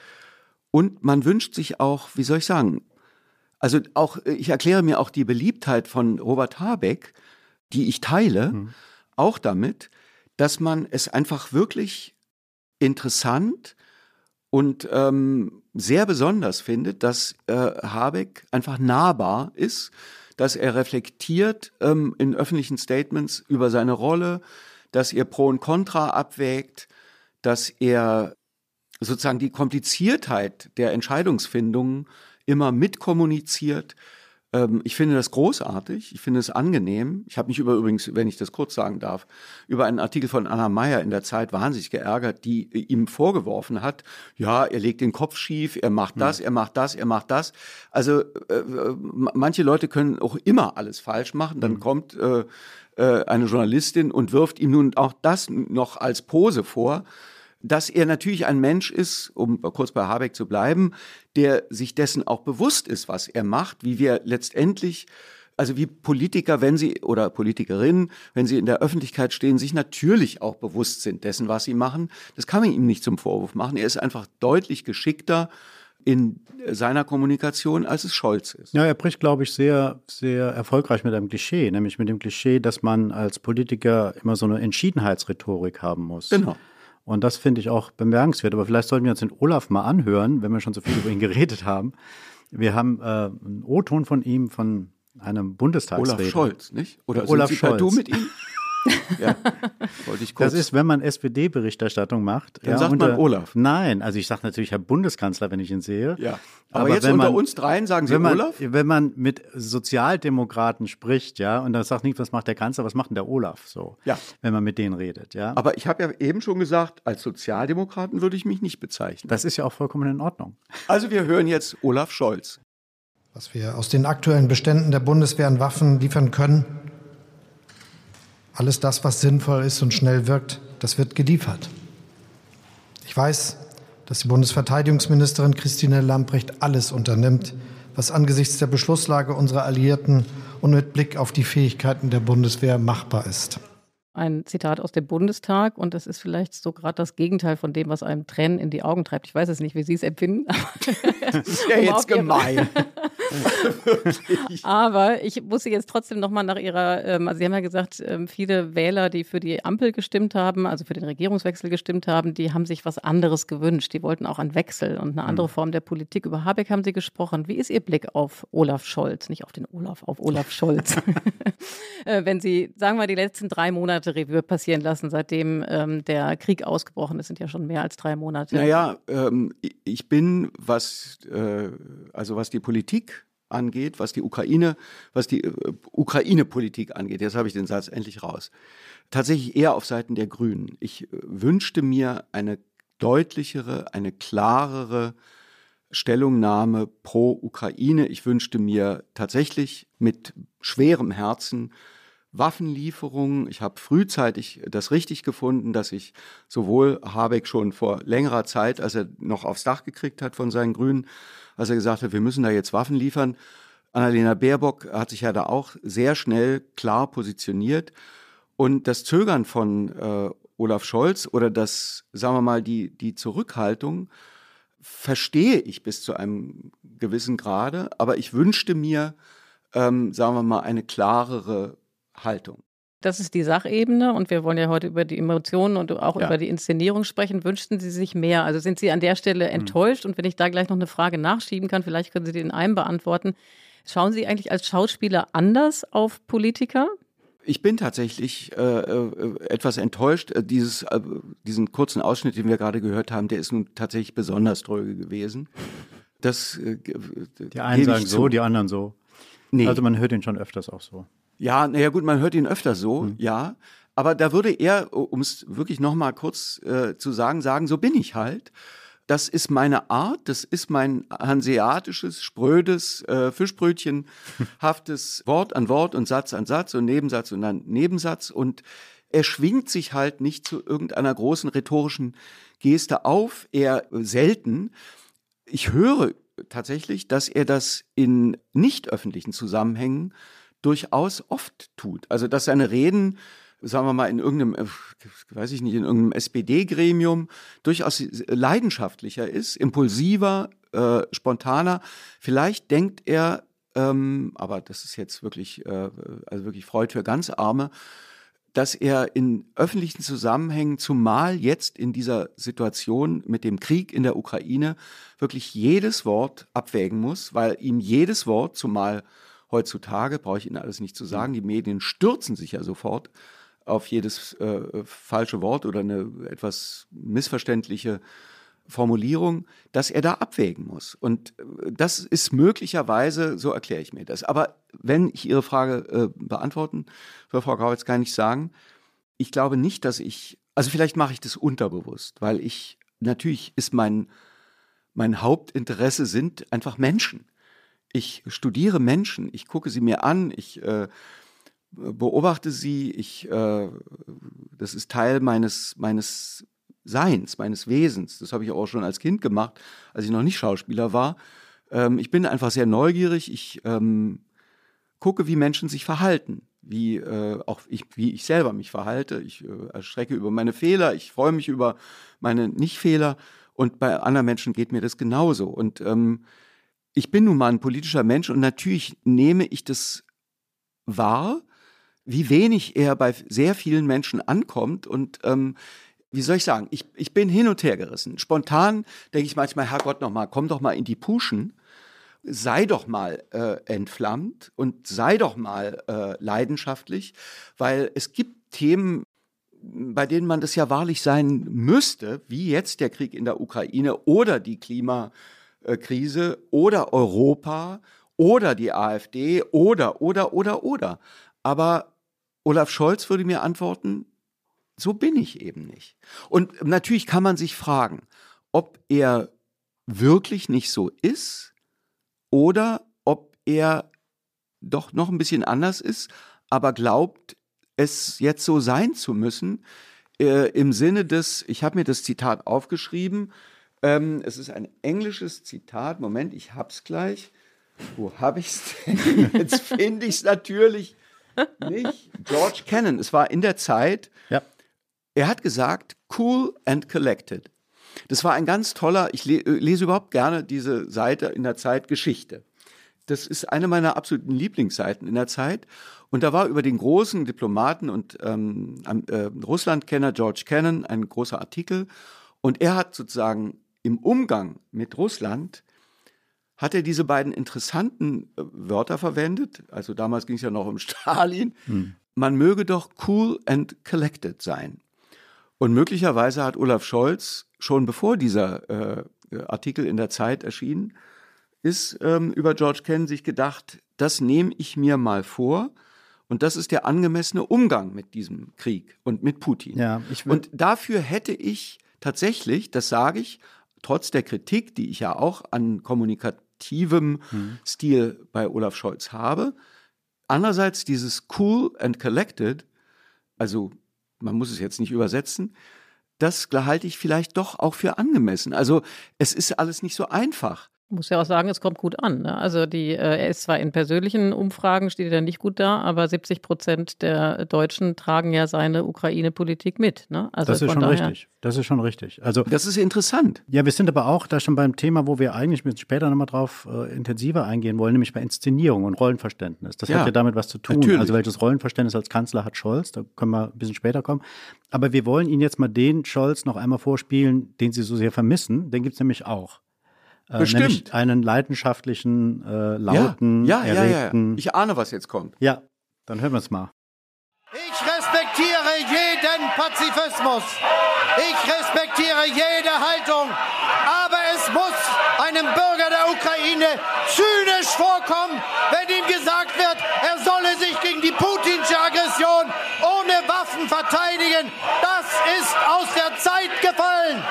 Und man wünscht sich auch, wie soll ich sagen, also auch, äh, ich erkläre mir auch die Beliebtheit von Robert Habeck, die ich teile, mhm. auch damit, dass man es einfach wirklich interessant und ähm, sehr besonders findet, dass äh, Habeck einfach nahbar ist, dass er reflektiert ähm, in öffentlichen Statements über seine Rolle, dass er Pro und Contra abwägt, dass er sozusagen die Kompliziertheit der Entscheidungsfindungen immer mitkommuniziert. Ähm, ich finde das großartig, ich finde es angenehm. Ich habe mich über übrigens, wenn ich das kurz sagen darf, über einen Artikel von Anna Meyer in der Zeit wahnsinnig geärgert, die ihm vorgeworfen hat, ja, er legt den Kopf schief, er macht das, ja. er macht das, er macht das. Also äh, äh manche Leute können auch immer alles falsch machen. Dann mhm. kommt äh, äh, eine Journalistin und wirft ihm nun auch das noch als Pose vor dass er natürlich ein Mensch ist, um kurz bei Habeck zu bleiben, der sich dessen auch bewusst ist, was er macht, wie wir letztendlich also wie Politiker, wenn sie oder Politikerinnen, wenn sie in der Öffentlichkeit stehen, sich natürlich auch bewusst sind dessen, was sie machen. Das kann man ihm nicht zum Vorwurf machen. Er ist einfach deutlich geschickter in seiner Kommunikation, als es Scholz ist. Ja, er bricht, glaube ich, sehr, sehr erfolgreich mit einem Klischee, nämlich mit dem Klischee, dass man als Politiker immer so eine Entschiedenheitsrhetorik haben muss. Genau. Und das finde ich auch bemerkenswert. Aber vielleicht sollten wir uns den Olaf mal anhören, wenn wir schon so viel über ihn geredet haben. Wir haben äh, einen O-Ton von ihm von einem Bundestagsrede. Olaf Scholz, nicht? Oder Olaf sind Sie Scholz. du mit ihm? Ja, wollte ich kurz. Das ist, wenn man SPD-Berichterstattung macht. Dann sagt man unter- Olaf. Nein, also ich sage natürlich Herr Bundeskanzler, wenn ich ihn sehe. ja. Aber, Aber jetzt wenn unter man- uns dreien sagen Sie Wenn man, Olaf? wenn man mit Sozialdemokraten spricht, ja, und dann sagt nicht, was macht der Kanzler, was macht denn der Olaf so? Ja. Wenn man mit denen redet, ja. Aber ich habe ja eben schon gesagt, als Sozialdemokraten würde ich mich nicht bezeichnen. das ist ja auch vollkommen in Ordnung. Also wir hören jetzt Olaf Scholz. was wir aus den aktuellen Beständen der Bundeswehr an Waffen liefern können. Alles das, was sinnvoll ist und schnell wirkt, das wird geliefert. Ich weiß, dass die Bundesverteidigungsministerin Christine Lambrecht alles unternimmt, was angesichts der Beschlusslage unserer Alliierten und mit Blick auf die Fähigkeiten der Bundeswehr machbar ist. Ein Zitat aus dem Bundestag und das ist vielleicht so gerade das Gegenteil von dem, was einem Tränen in die Augen treibt. Ich weiß es nicht, wie Sie es empfinden. Das ist ja Um jetzt gemein. Aber ich muss Sie jetzt trotzdem nochmal nach Ihrer, ähm, also Sie haben ja gesagt, ähm, viele Wähler, die für die Ampel gestimmt haben, also für den Regierungswechsel gestimmt haben, die haben sich was anderes gewünscht. Die wollten auch einen Wechsel und eine andere Form der Politik. Über Habeck haben Sie gesprochen. Wie ist Ihr Blick auf Olaf Scholz? Nicht auf den Olaf, auf Olaf Scholz. Äh, Wenn Sie, sagen wir, die letzten drei Monate Revue passieren lassen, seitdem ähm, der Krieg ausgebrochen ist, sind ja schon mehr als drei Monate. Naja, ähm, ich bin, was, äh, also was die Politik angeht, was die Ukraine, was die äh, Ukraine-Politik angeht, jetzt habe ich den Satz endlich raus, tatsächlich eher auf Seiten der Grünen. Ich äh, wünschte mir eine deutlichere, eine klarere Stellungnahme pro Ukraine. Ich wünschte mir tatsächlich mit schwerem Herzen Waffenlieferungen. Ich habe frühzeitig das richtig gefunden, dass ich sowohl Habeck schon vor längerer Zeit, als er noch aufs Dach gekriegt hat von seinen Grünen, als er gesagt hat, wir müssen da jetzt Waffen liefern. Annalena Baerbock hat sich ja da auch sehr schnell klar positioniert. Und das Zögern von äh, Olaf Scholz oder das, sagen wir mal, die, die Zurückhaltung verstehe ich bis zu einem gewissen Grade, aber ich wünschte mir, ähm, sagen wir mal, eine klarere Haltung. Das ist die Sachebene und wir wollen ja heute über die Emotionen und auch Ja. über die Inszenierung sprechen. Wünschten Sie sich mehr? Also sind Sie an der Stelle Hm. enttäuscht? Und wenn ich da gleich noch eine Frage nachschieben kann, vielleicht können Sie die in einem beantworten. Schauen Sie eigentlich als Schauspieler anders auf Politiker? Ich bin tatsächlich äh, äh, etwas enttäuscht. Äh, Dieses, äh, diesen kurzen Ausschnitt, den wir gerade gehört haben, der ist nun tatsächlich besonders dröge gewesen. Das, äh, Die einen sagen so, die anderen so. Nee. Also man hört ihn schon öfters auch so. Ja, naja gut, man hört ihn öfter so, Hm. ja. Aber da würde er, um es wirklich nochmal kurz äh, zu sagen, sagen, so bin ich halt. Das ist meine Art, das ist mein hanseatisches, sprödes, äh, Fischbrötchenhaftes Wort an Wort und Satz an Satz und Nebensatz und dann Nebensatz. Und er schwingt sich halt nicht zu irgendeiner großen rhetorischen Geste auf, eher selten. Ich höre tatsächlich, dass er das in nicht öffentlichen Zusammenhängen durchaus oft tut. Also dass seine Reden, sagen wir mal, in irgendeinem, äh, weiß ich nicht, in irgendeinem SPD-Gremium durchaus leidenschaftlicher ist, impulsiver, äh, spontaner. Vielleicht denkt er, ähm, aber das ist jetzt wirklich, äh, also wirklich Freud für ganz Arme, dass er in öffentlichen Zusammenhängen, zumal jetzt in dieser Situation mit dem Krieg in der Ukraine, wirklich jedes Wort abwägen muss, weil ihm jedes Wort, zumal heutzutage, brauche ich Ihnen alles nicht zu sagen, die Medien stürzen sich ja sofort auf jedes äh, falsche Wort oder eine etwas missverständliche Formulierung, dass er da abwägen muss. Und äh, das ist möglicherweise, so erkläre ich mir das. Aber wenn ich Ihre Frage äh, beantworten soll, Frau Grauitz, kann ich sagen, ich glaube nicht, dass ich, also vielleicht mache ich das unterbewusst, weil ich, natürlich ist mein, mein Hauptinteresse sind einfach Menschen. Ich studiere Menschen, ich gucke sie mir an, ich äh, beobachte sie, ich, äh, das ist Teil meines, meines Seins, meines Wesens. Das habe ich auch schon als Kind gemacht, als ich noch nicht Schauspieler war. Ähm, ich bin einfach sehr neugierig. Ich ähm, gucke, wie Menschen sich verhalten, wie äh, auch ich, wie ich selber mich verhalte. Ich äh, erschrecke über meine Fehler, ich freue mich über meine Nichtfehler und bei anderen Menschen geht mir das genauso. Und ähm, ich bin nun mal ein politischer Mensch und natürlich nehme ich das wahr, wie wenig er bei sehr vielen Menschen ankommt und ähm, wie soll ich sagen, ich, ich bin hin und her gerissen. Spontan denke ich manchmal, Herrgott, noch mal, komm doch mal in die Puschen, sei doch mal äh, entflammt und sei doch mal äh, leidenschaftlich, weil es gibt Themen, bei denen man das ja wahrlich sein müsste, wie jetzt der Krieg in der Ukraine oder die Klimakrise oder Europa oder die AfD oder, oder, oder, oder. Aber Olaf Scholz würde mir antworten, so bin ich eben nicht. Und natürlich kann man sich fragen, ob er wirklich nicht so ist oder ob er doch noch ein bisschen anders ist, aber glaubt, es jetzt so sein zu müssen, äh, im Sinne des, ich habe mir das Zitat aufgeschrieben, ähm, es ist ein englisches Zitat, Moment, ich hab's gleich. Wo habe ich es denn? Jetzt finde ich es natürlich nicht. George Kennan, es war in der Zeit, Ja. er hat gesagt, cool and collected. Das war ein ganz toller, ich le lese überhaupt gerne diese Seite in der Zeit Geschichte. Das ist eine meiner absoluten Lieblingsseiten in der Zeit. Und da war über den großen Diplomaten und ähm, äh, Russlandkenner George Kennan ein großer Artikel. Und er hat sozusagen im Umgang mit Russland hat er diese beiden interessanten äh, Wörter verwendet. Also damals ging es ja noch um Stalin. Man möge doch cool and collected sein. Und möglicherweise hat Olaf Scholz schon bevor dieser äh, Artikel in der Zeit erschien, ist ähm, über George Kennan sich gedacht, das nehme ich mir mal vor. Und das ist der angemessene Umgang mit diesem Krieg und mit Putin. Ja, und dafür hätte ich tatsächlich, das sage ich, trotz der Kritik, die ich ja auch an kommunikativem Mhm. Stil bei Olaf Scholz habe, andererseits dieses cool and collected, also man muss es jetzt nicht übersetzen, das halte ich vielleicht doch auch für angemessen. Also es ist alles nicht so einfach. Muss ja auch sagen, es kommt gut an. Ne? Also die, äh, er ist zwar in persönlichen Umfragen, steht er nicht gut da, aber 70 Prozent der Deutschen tragen ja seine Ukraine-Politik mit. Ne? Also Das ist schon richtig. Das ist schon richtig. Also Das ist interessant. Ja, wir sind aber auch da schon beim Thema, wo wir eigentlich ein bisschen später nochmal drauf äh, intensiver eingehen wollen, nämlich bei Inszenierung und Rollenverständnis. Das Ja, hat ja damit was zu tun. natürlich. Also welches Rollenverständnis als Kanzler hat Scholz, da können wir ein bisschen später kommen. Aber wir wollen Ihnen jetzt mal den Scholz noch einmal vorspielen, den Sie so sehr vermissen. Den gibt's nämlich auch. Äh, Bestimmt. Nämlich einen leidenschaftlichen, äh, lauten, ja, ja, ja, ja. erregten. Ich ahne, was jetzt kommt. ja, dann hören wir es mal. Ich respektiere jeden Pazifismus. Ich respektiere jede Haltung. Aber es muss einem Bürger der Ukraine zynisch vorkommen, wenn ihm gesagt wird, er solle sich gegen die putinsche Aggression ohne Waffen verteidigen. Das ist aus der Zeit gefallen.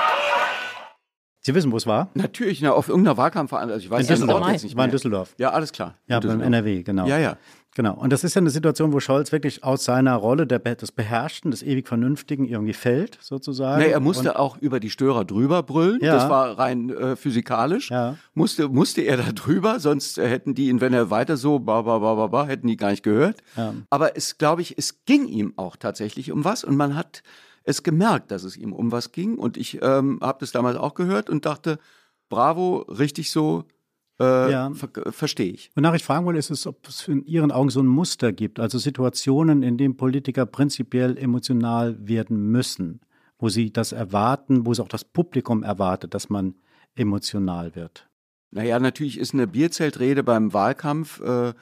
Sie wissen, wo es war? Natürlich, na, auf irgendeiner Wahlkampfveranstaltung. Also ich weiß In Düsseldorf. Ort jetzt nicht War in mehr. Düsseldorf. Ja, alles klar. Ja, beim. NRW, genau. Ja, ja. Genau. Und das ist ja eine Situation, wo Scholz wirklich aus seiner Rolle der, des Beherrschten, des ewig Vernünftigen irgendwie fällt, sozusagen. Nee, er musste Und, auch über die Störer drüber brüllen. Ja. Das war rein äh, physikalisch. Ja. Musste, musste er da drüber, sonst äh, hätten die ihn, wenn er weiter so ba, ba, ba, ba, ba, hätten die gar nicht gehört. Ja. Aber es, glaube ich, es ging ihm auch tatsächlich um was und man hat es gemerkt, dass es ihm um was ging. Und ich ähm, habe das damals auch gehört und dachte, bravo, richtig so, äh, Ja. ver verstehe ich. Wonach ich fragen wollte, ist es, ob es in Ihren Augen so ein Muster gibt, also Situationen, in denen Politiker prinzipiell emotional werden müssen, wo sie das erwarten, wo es auch das Publikum erwartet, dass man emotional wird. Naja, natürlich ist eine Bierzeltrede beim Wahlkampf äh,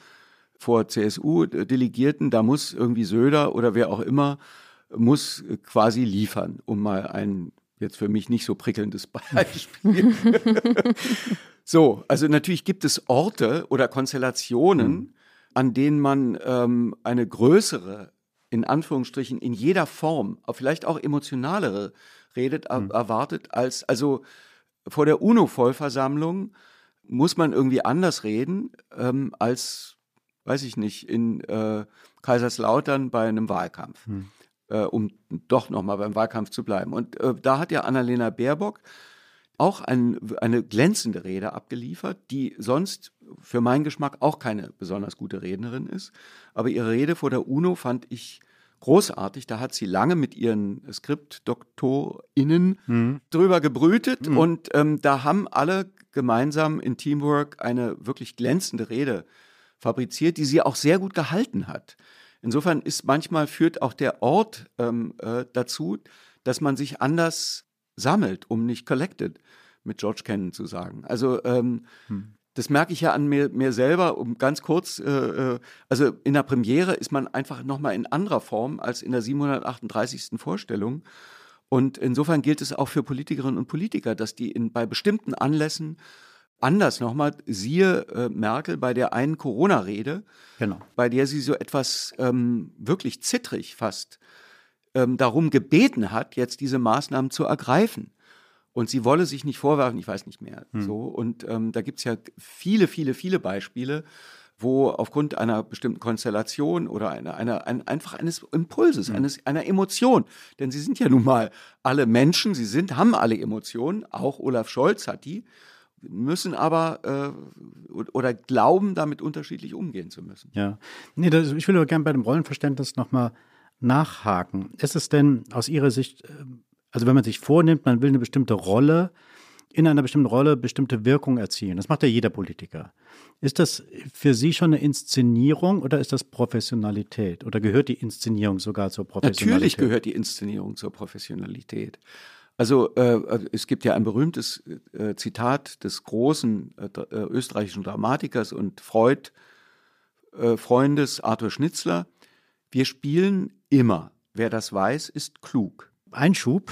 vor CSU-Delegierten, da muss irgendwie Söder oder wer auch immer, muss quasi liefern, um mal ein jetzt für mich nicht so prickelndes Beispiel. so, also natürlich gibt es Orte oder Konstellationen, an denen man ähm, eine größere, in Anführungsstrichen, in jeder Form, vielleicht auch emotionalere redet, er- erwartet als, also vor der UNO-Vollversammlung muss man irgendwie anders reden ähm, als, weiß ich nicht, in äh, Kaiserslautern bei einem Wahlkampf, äh, um doch nochmal beim Wahlkampf zu bleiben. Und äh, da hat ja Annalena Baerbock auch ein, eine glänzende Rede abgeliefert, die sonst für meinen Geschmack auch keine besonders gute Rednerin ist. Aber ihre Rede vor der UNO fand ich großartig. Da hat sie lange mit ihren SkriptdoktorInnen drüber gebrütet und ähm, da haben alle gemeinsam in Teamwork eine wirklich glänzende Rede fabriziert, die sie auch sehr gut gehalten hat. Insofern ist manchmal führt auch der Ort ähm, äh, dazu, dass man sich anders sammelt, um nicht collected mit George Kennan zu sagen. Also ähm, das merke ich ja an mir, mir selber, um ganz kurz, äh, äh also in der Premiere ist man einfach nochmal in anderer Form als in der 738. Vorstellung. Und insofern gilt es auch für Politikerinnen und Politiker, dass die in, bei bestimmten Anlässen anders nochmal, siehe äh, Merkel bei der einen Corona-Rede, genau. bei der sie so etwas ähm, wirklich zittrig fast ähm, darum gebeten hat, jetzt diese Maßnahmen zu ergreifen. Und sie wolle sich nicht vorwerfen, ich weiß nicht mehr. Hm. So. Und ähm, da gibt's ja viele, viele, viele Beispiele, wo aufgrund einer bestimmten Konstellation oder einer, einer, ein, einfach eines Impulses, mhm. eines, einer Emotion, denn sie sind ja nun mal alle Menschen, sie sind, haben alle Emotionen, auch Olaf Scholz hat die, müssen aber äh, oder glauben, damit unterschiedlich umgehen zu müssen. Ja, nee, das, ich will aber gerne bei dem Rollenverständnis nochmal nachhaken. Ist es denn aus Ihrer Sicht, äh, also wenn man sich vornimmt, man will eine bestimmte Rolle in einer bestimmten Rolle bestimmte Wirkung erzielen. Das macht ja jeder Politiker. Ist das für Sie schon eine Inszenierung oder ist das Professionalität? Oder gehört die Inszenierung sogar zur Professionalität? Natürlich gehört die Inszenierung zur Professionalität. Also äh, es gibt ja ein berühmtes äh, Zitat des großen äh, äh österreichischen Dramatikers und Freud, äh, Freundes Arthur Schnitzler. Wir spielen immer. Wer das weiß, ist klug. Einschub.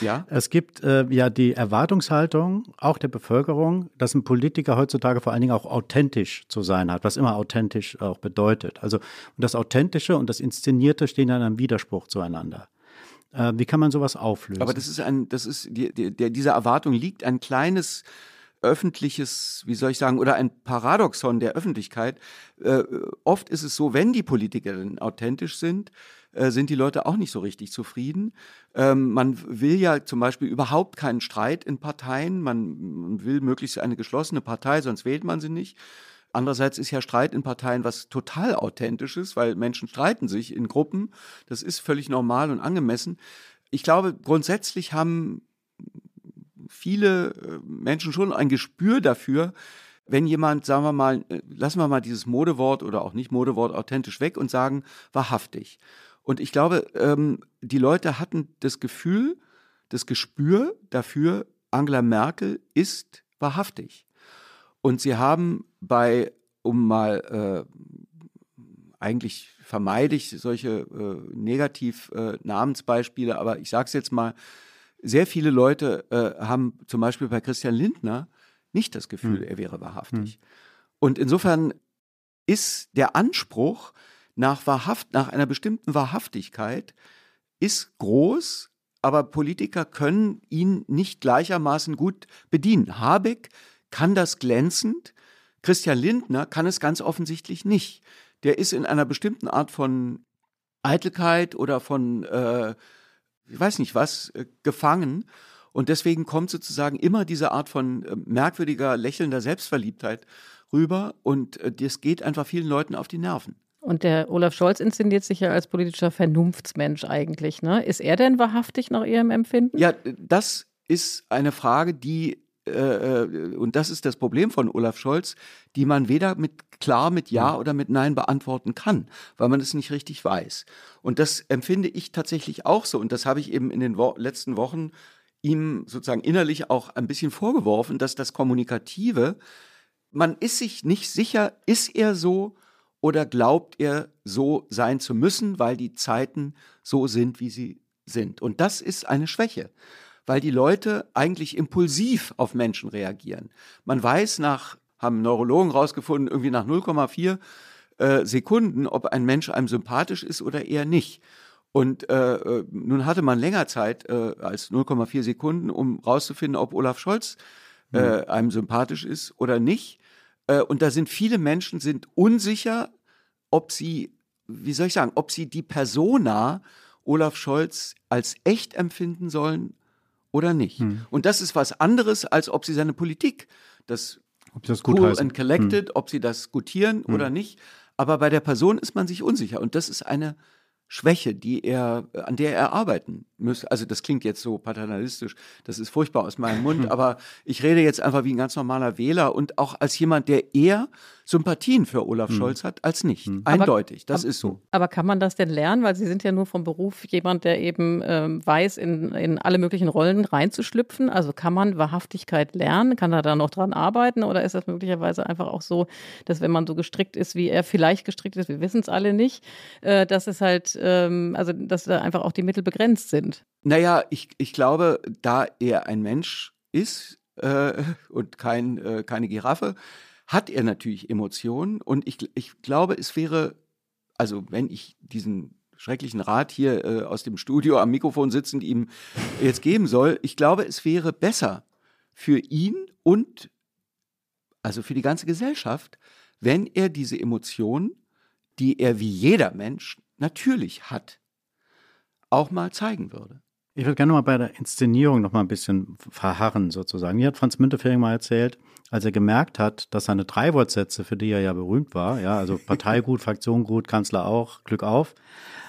Ja. Es gibt äh, ja die Erwartungshaltung auch der Bevölkerung, dass ein Politiker heutzutage vor allen Dingen auch authentisch zu sein hat, was immer authentisch auch bedeutet. Also das Authentische und das Inszenierte stehen in einem Widerspruch zueinander. Äh, wie kann man sowas auflösen? Aber das ist ein, das ist die, die, der, dieser Erwartung liegt ein kleines öffentliches, wie soll ich sagen, oder ein Paradoxon der Öffentlichkeit. Äh, oft ist es so, wenn die Politiker authentisch sind, äh, sind die Leute auch nicht so richtig zufrieden. Ähm, man will ja zum Beispiel überhaupt keinen Streit in Parteien. Man will möglichst eine geschlossene Partei, sonst wählt man sie nicht. Andererseits ist ja Streit in Parteien was total authentisches, weil Menschen streiten sich in Gruppen. Das ist völlig normal und angemessen. Ich glaube, grundsätzlich haben viele äh, Menschen schon ein Gespür dafür, wenn jemand, sagen wir mal, äh, lassen wir mal dieses Modewort oder auch nicht Modewort authentisch weg und sagen wahrhaftig. Und ich glaube, ähm, die Leute hatten das Gefühl, das Gespür dafür, Angela Merkel ist wahrhaftig. Und sie haben bei, um mal, äh, eigentlich vermeide ich solche äh, Negativ-Namensbeispiele, äh, aber ich sage es jetzt mal, sehr viele Leute äh, haben zum Beispiel bei Christian Lindner nicht das Gefühl, hm. er wäre wahrhaftig. Hm. Und insofern ist der Anspruch, nach, wahrhaft, nach einer bestimmten Wahrhaftigkeit ist groß, aber Politiker können ihn nicht gleichermaßen gut bedienen. Habeck kann das glänzend, Christian Lindner kann es ganz offensichtlich nicht. Der ist in einer bestimmten Art von Eitelkeit oder von, äh, ich weiß nicht was, äh, gefangen. Und deswegen kommt sozusagen immer diese Art von äh, merkwürdiger, lächelnder Selbstverliebtheit rüber. Und äh, das geht einfach vielen Leuten auf die Nerven. Und der Olaf Scholz inszeniert sich ja als politischer Vernunftsmensch eigentlich. Ne? Ist er denn wahrhaftig nach Ihrem Empfinden? Ja, das ist eine Frage, die äh, äh, und das ist das Problem von Olaf Scholz, die man weder mit klar mit Ja oder mit Nein beantworten kann, weil man es nicht richtig weiß. Und das empfinde ich tatsächlich auch so. Und das habe ich eben in den Wo letzten Wochen ihm sozusagen innerlich auch ein bisschen vorgeworfen, dass das Kommunikative, man ist sich nicht sicher, ist er so oder glaubt er, so sein zu müssen, weil die Zeiten so sind, wie sie sind? Und das ist eine Schwäche, weil die Leute eigentlich impulsiv auf Menschen reagieren. Man weiß nach, haben Neurologen rausgefunden, irgendwie nach 0,4 äh, Sekunden, ob ein Mensch einem sympathisch ist oder eher nicht. Und äh, äh nun hatte man länger Zeit äh, als 0,4 Sekunden, um rauszufinden, ob Olaf Scholz äh, mhm. einem sympathisch ist oder nicht. Äh, und da sind viele Menschen sind unsicher, ob sie, wie soll ich sagen, ob sie die Persona Olaf Scholz als echt empfinden sollen oder nicht. Hm. Und das ist was anderes, als ob sie seine Politik, das, ob das cool heißen. and collected, hm. ob sie das gutieren hm. oder nicht. Aber bei der Person ist man sich unsicher. Und das ist eine Schwäche, die er, an der er arbeiten müsste, also das klingt jetzt so paternalistisch, das ist furchtbar aus meinem Mund, aber ich rede jetzt einfach wie ein ganz normaler Wähler und auch als jemand, der eher Sympathien für Olaf Scholz hat als nicht. Eindeutig, das ist so. Aber kann man das denn lernen? Weil Sie sind ja nur vom Beruf jemand, der eben ähm, weiß, in, in alle möglichen Rollen reinzuschlüpfen. Also kann man Wahrhaftigkeit lernen? Kann er da noch dran arbeiten? Oder ist das möglicherweise einfach auch so, dass wenn man so gestrickt ist, wie er vielleicht gestrickt ist, wir wissen es alle nicht, äh, dass es halt, ähm, also dass da einfach auch die Mittel begrenzt sind? Naja, ich, ich glaube, da er ein Mensch ist äh, und kein, äh, keine Giraffe, hat er natürlich Emotionen. Und ich, ich glaube, es wäre, also wenn ich diesen schrecklichen Rat hier äh, aus dem Studio am Mikrofon sitzend ihm jetzt geben soll, ich glaube, es wäre besser für ihn und also für die ganze Gesellschaft, wenn er diese Emotionen, die er wie jeder Mensch natürlich hat, auch mal zeigen würde. Ich würde gerne mal bei der Inszenierung noch mal ein bisschen verharren sozusagen. Hier hat Franz Müntefering mal erzählt, als er gemerkt hat, dass seine drei Wortsätze, für die er ja berühmt war, ja, also Partei gut, Fraktion gut, Kanzler auch, Glück auf,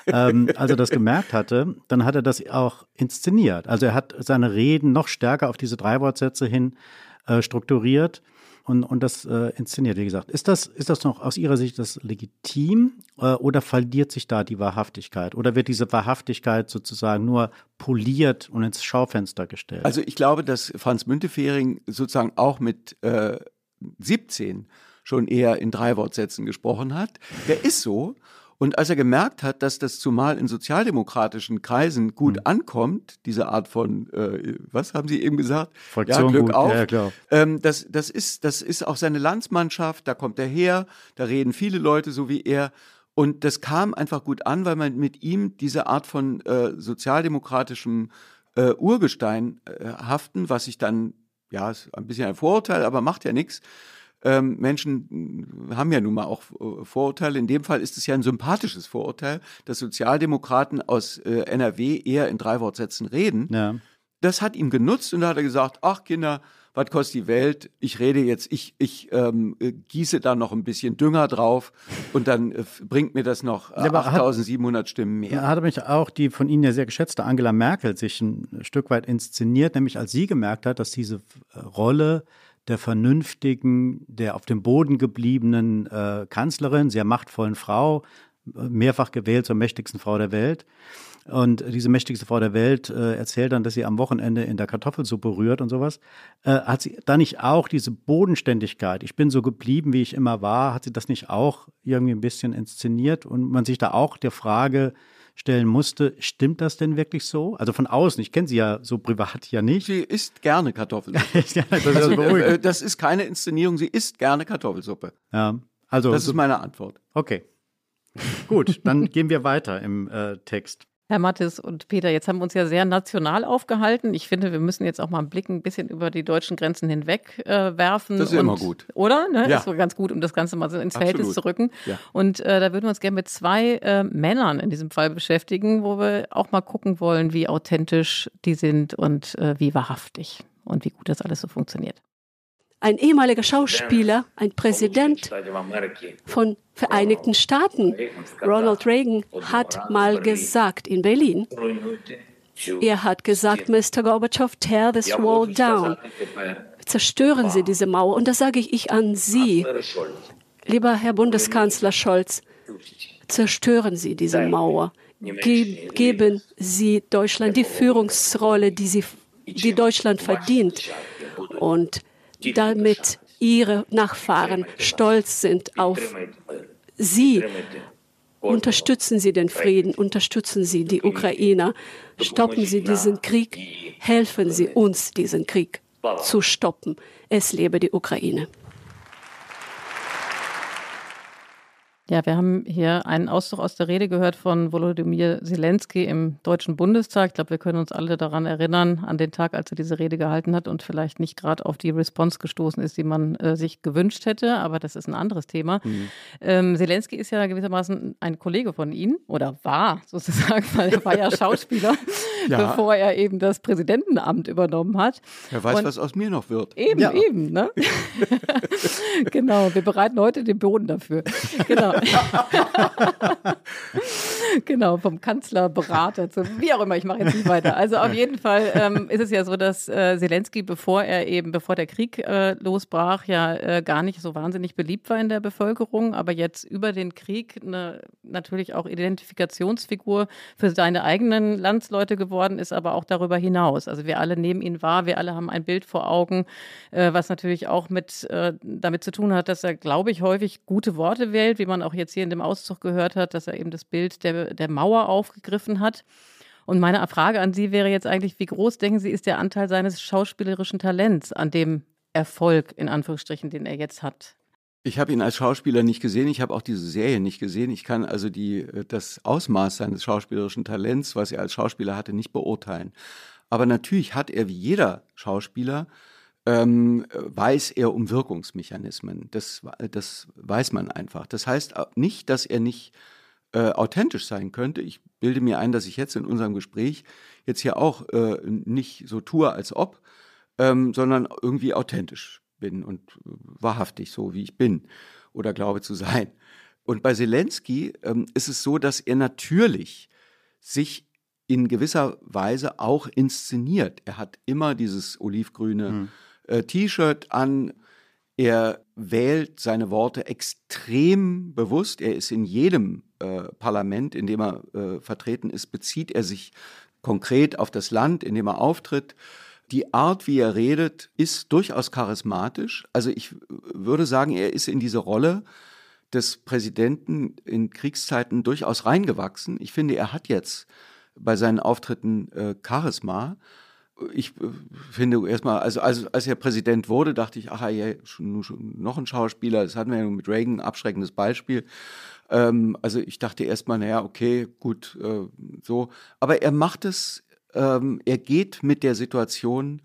ähm, als er das gemerkt hatte, dann hat er das auch inszeniert. Also er hat seine Reden noch stärker auf diese drei Wortsätze hin äh, strukturiert und, und das äh, inszeniert, wie gesagt. Ist das, ist das noch aus Ihrer Sicht das legitim äh, oder verliert sich da die Wahrhaftigkeit? Oder wird diese Wahrhaftigkeit sozusagen nur poliert und ins Schaufenster gestellt? Also ich glaube, dass Franz Müntefering sozusagen auch mit äh, 17 schon eher in drei Wortsätzen gesprochen hat. Der ist so. Und als er gemerkt hat, dass das zumal in sozialdemokratischen Kreisen gut Hm. ankommt, diese Art von, äh, was haben Sie eben gesagt? Fraktion ja, Glück gut, auf. ja, klar. Ähm, das, das, ist, das ist auch seine Landsmannschaft, da kommt er her, da reden viele Leute so wie er. Und das kam einfach gut an, weil man mit ihm diese Art von äh, sozialdemokratischem äh, Urgestein äh, haften, was sich dann, ja, ist ein bisschen ein Vorurteil, aber macht ja nichts. Ähm, Menschen mh, haben ja nun mal auch äh, Vorurteile. In dem Fall ist es ja ein sympathisches Vorurteil, dass Sozialdemokraten aus äh, NRW eher in drei Wortsätzen reden. ja. Das hat ihm genutzt und da hat er gesagt, ach Kinder, was kostet die Welt? Ich rede jetzt, ich, ich ähm, äh, gieße da noch ein bisschen Dünger drauf und dann äh, bringt mir das noch äh, Ja, aber hat- 8700 Stimmen mehr. Ja, hat mich auch die von Ihnen ja sehr geschätzte Angela Merkel sich ein Stück weit inszeniert, nämlich als sie gemerkt hat, dass diese äh, Rolle der vernünftigen, der auf dem Boden gebliebenen äh, Kanzlerin, sehr machtvollen Frau, äh, mehrfach gewählt zur mächtigsten Frau der Welt. Und diese mächtigste Frau der Welt äh, erzählt dann, dass sie am Wochenende in der Kartoffelsuppe rührt und sowas. Äh, hat sie da nicht auch diese Bodenständigkeit, ich bin so geblieben, wie ich immer war, hat sie das nicht auch irgendwie ein bisschen inszeniert und man sich da auch der Frage stellen musste, stimmt das denn wirklich so? Also von außen, ich kenne sie ja so privat ja nicht. Sie isst gerne Kartoffelsuppe. ja, das ist Also, äh, das ist keine Inszenierung, sie isst gerne Kartoffelsuppe. ja, also, Das ist meine Antwort. okay. Gut, dann gehen wir weiter im äh, Text. Herr Mattes und Peter, jetzt haben wir uns ja sehr national aufgehalten. Ich finde, wir müssen jetzt auch mal einen Blick ein bisschen über die deutschen Grenzen hinweg äh, werfen. Das ist und, immer gut. Oder? Ne? Ja. Das war ganz gut, um das Ganze mal so ins Absolut. Verhältnis zu rücken. Ja. Und äh, da würden wir uns gerne mit zwei äh, Männern in diesem Fall beschäftigen, wo wir auch mal gucken wollen, wie authentisch die sind und äh, wie wahrhaftig und wie gut das alles so funktioniert. Ein ehemaliger Schauspieler, ein Präsident von Vereinigten Staaten, Ronald Reagan, hat mal gesagt in Berlin, er hat gesagt, Mr. Gorbatschow, tear this wall down. Zerstören Sie diese Mauer. Und das sage ich, ich an Sie, lieber Herr Bundeskanzler Scholz, zerstören Sie diese Mauer. Ge geben Sie Deutschland die Führungsrolle, die, sie, die Deutschland verdient. Und damit Ihre Nachfahren stolz sind auf Sie. Unterstützen Sie den Frieden, unterstützen Sie die Ukrainer, stoppen Sie diesen Krieg, helfen Sie uns, diesen Krieg zu stoppen. Es lebe die Ukraine. Ja, wir haben hier einen Auszug aus der Rede gehört von Volodymyr Zelensky im Deutschen Bundestag. Ich glaube, wir können uns alle daran erinnern, an den Tag, als er diese Rede gehalten hat und vielleicht nicht gerade auf die Response gestoßen ist, die man äh, sich gewünscht hätte. Aber das ist ein anderes Thema. Ähm, Zelensky ist ja gewissermaßen ein Kollege von Ihnen oder war sozusagen, weil er war ja Schauspieler, Ja. bevor er eben das Präsidentenamt übernommen hat. Wer weiß, Und- was aus mir noch wird. Eben, Ja. eben, ne? genau, wir bereiten heute den Boden dafür. Genau. genau, vom Kanzlerberater zu wie auch immer, ich mache jetzt nicht weiter. Also auf jeden Fall ähm, ist es ja so, dass äh, Zelensky, bevor er eben, bevor der Krieg äh, losbrach, ja äh, gar nicht so wahnsinnig beliebt war in der Bevölkerung, aber jetzt über den Krieg eine, natürlich auch Identifikationsfigur für seine eigenen Landsleute geworden ist, aber auch darüber hinaus. Also wir alle nehmen ihn wahr, wir alle haben ein Bild vor Augen, äh, was natürlich auch mit äh, damit zu tun hat, dass er, glaube ich, häufig gute Worte wählt, wie man auch jetzt hier in dem Auszug gehört hat, dass er eben das Bild der, der Mauer aufgegriffen hat. Und meine Frage an Sie wäre jetzt eigentlich, wie groß denken Sie, ist der Anteil seines schauspielerischen Talents an dem Erfolg, in Anführungsstrichen, den er jetzt hat? Ich habe ihn als Schauspieler nicht gesehen, ich habe auch diese Serie nicht gesehen. Ich kann also die, äh, das Ausmaß seines schauspielerischen Talents, was er als Schauspieler hatte, nicht beurteilen. Aber natürlich hat er wie jeder Schauspieler, ähm, weiß er um Wirkungsmechanismen. Das, das weiß man einfach. Das heißt nicht, dass er nicht äh, authentisch sein könnte. Ich bilde mir ein, dass ich jetzt in unserem Gespräch jetzt hier auch äh, nicht so tue, als ob, ähm, sondern irgendwie authentisch bin und wahrhaftig so, wie ich bin oder glaube zu sein. Und bei Zelensky ähm, ist es so, dass er natürlich sich in gewisser Weise auch inszeniert. Er hat immer dieses olivgrüne hm. Äh, T-Shirt an. Er wählt seine Worte extrem bewusst. Er ist in jedem äh, Parlament, in dem er äh, vertreten ist, bezieht er sich konkret auf das Land, in dem er auftritt. Die Art, wie er redet, ist durchaus charismatisch. Also ich würde sagen, er ist in diese Rolle des Präsidenten in Kriegszeiten durchaus reingewachsen. Ich finde, er hat jetzt bei seinen Auftritten äh, Charisma. Ich äh, finde erstmal, also, also als er Präsident wurde, dachte ich, ach ja, schon, schon noch ein Schauspieler, das hatten wir ja mit Reagan, ein abschreckendes Beispiel. Ähm, also ich dachte erstmal, naja, okay, gut, äh, so. Aber er macht es ähm, er geht mit der Situation,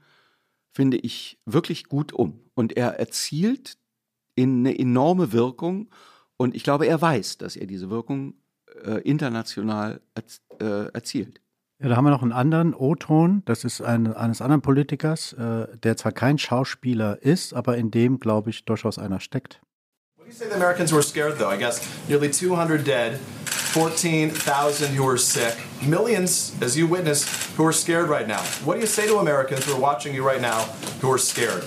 finde ich, wirklich gut um. Und er erzielt eine enorme Wirkung. Und ich glaube, er weiß, dass er diese Wirkung äh, international äh, erzielt. Ja, da haben wir noch einen anderen O-Ton. Das ist ein, eines anderen Politikers, äh, der zwar kein Schauspieler ist, aber in dem, glaube ich, durchaus einer steckt. What do you say the Americans were scared, though? I guess nearly 200 dead. 14,000 who are sick, millions, as you witnessed, who are scared right now. What do you say to Americans who are watching you right now who are scared?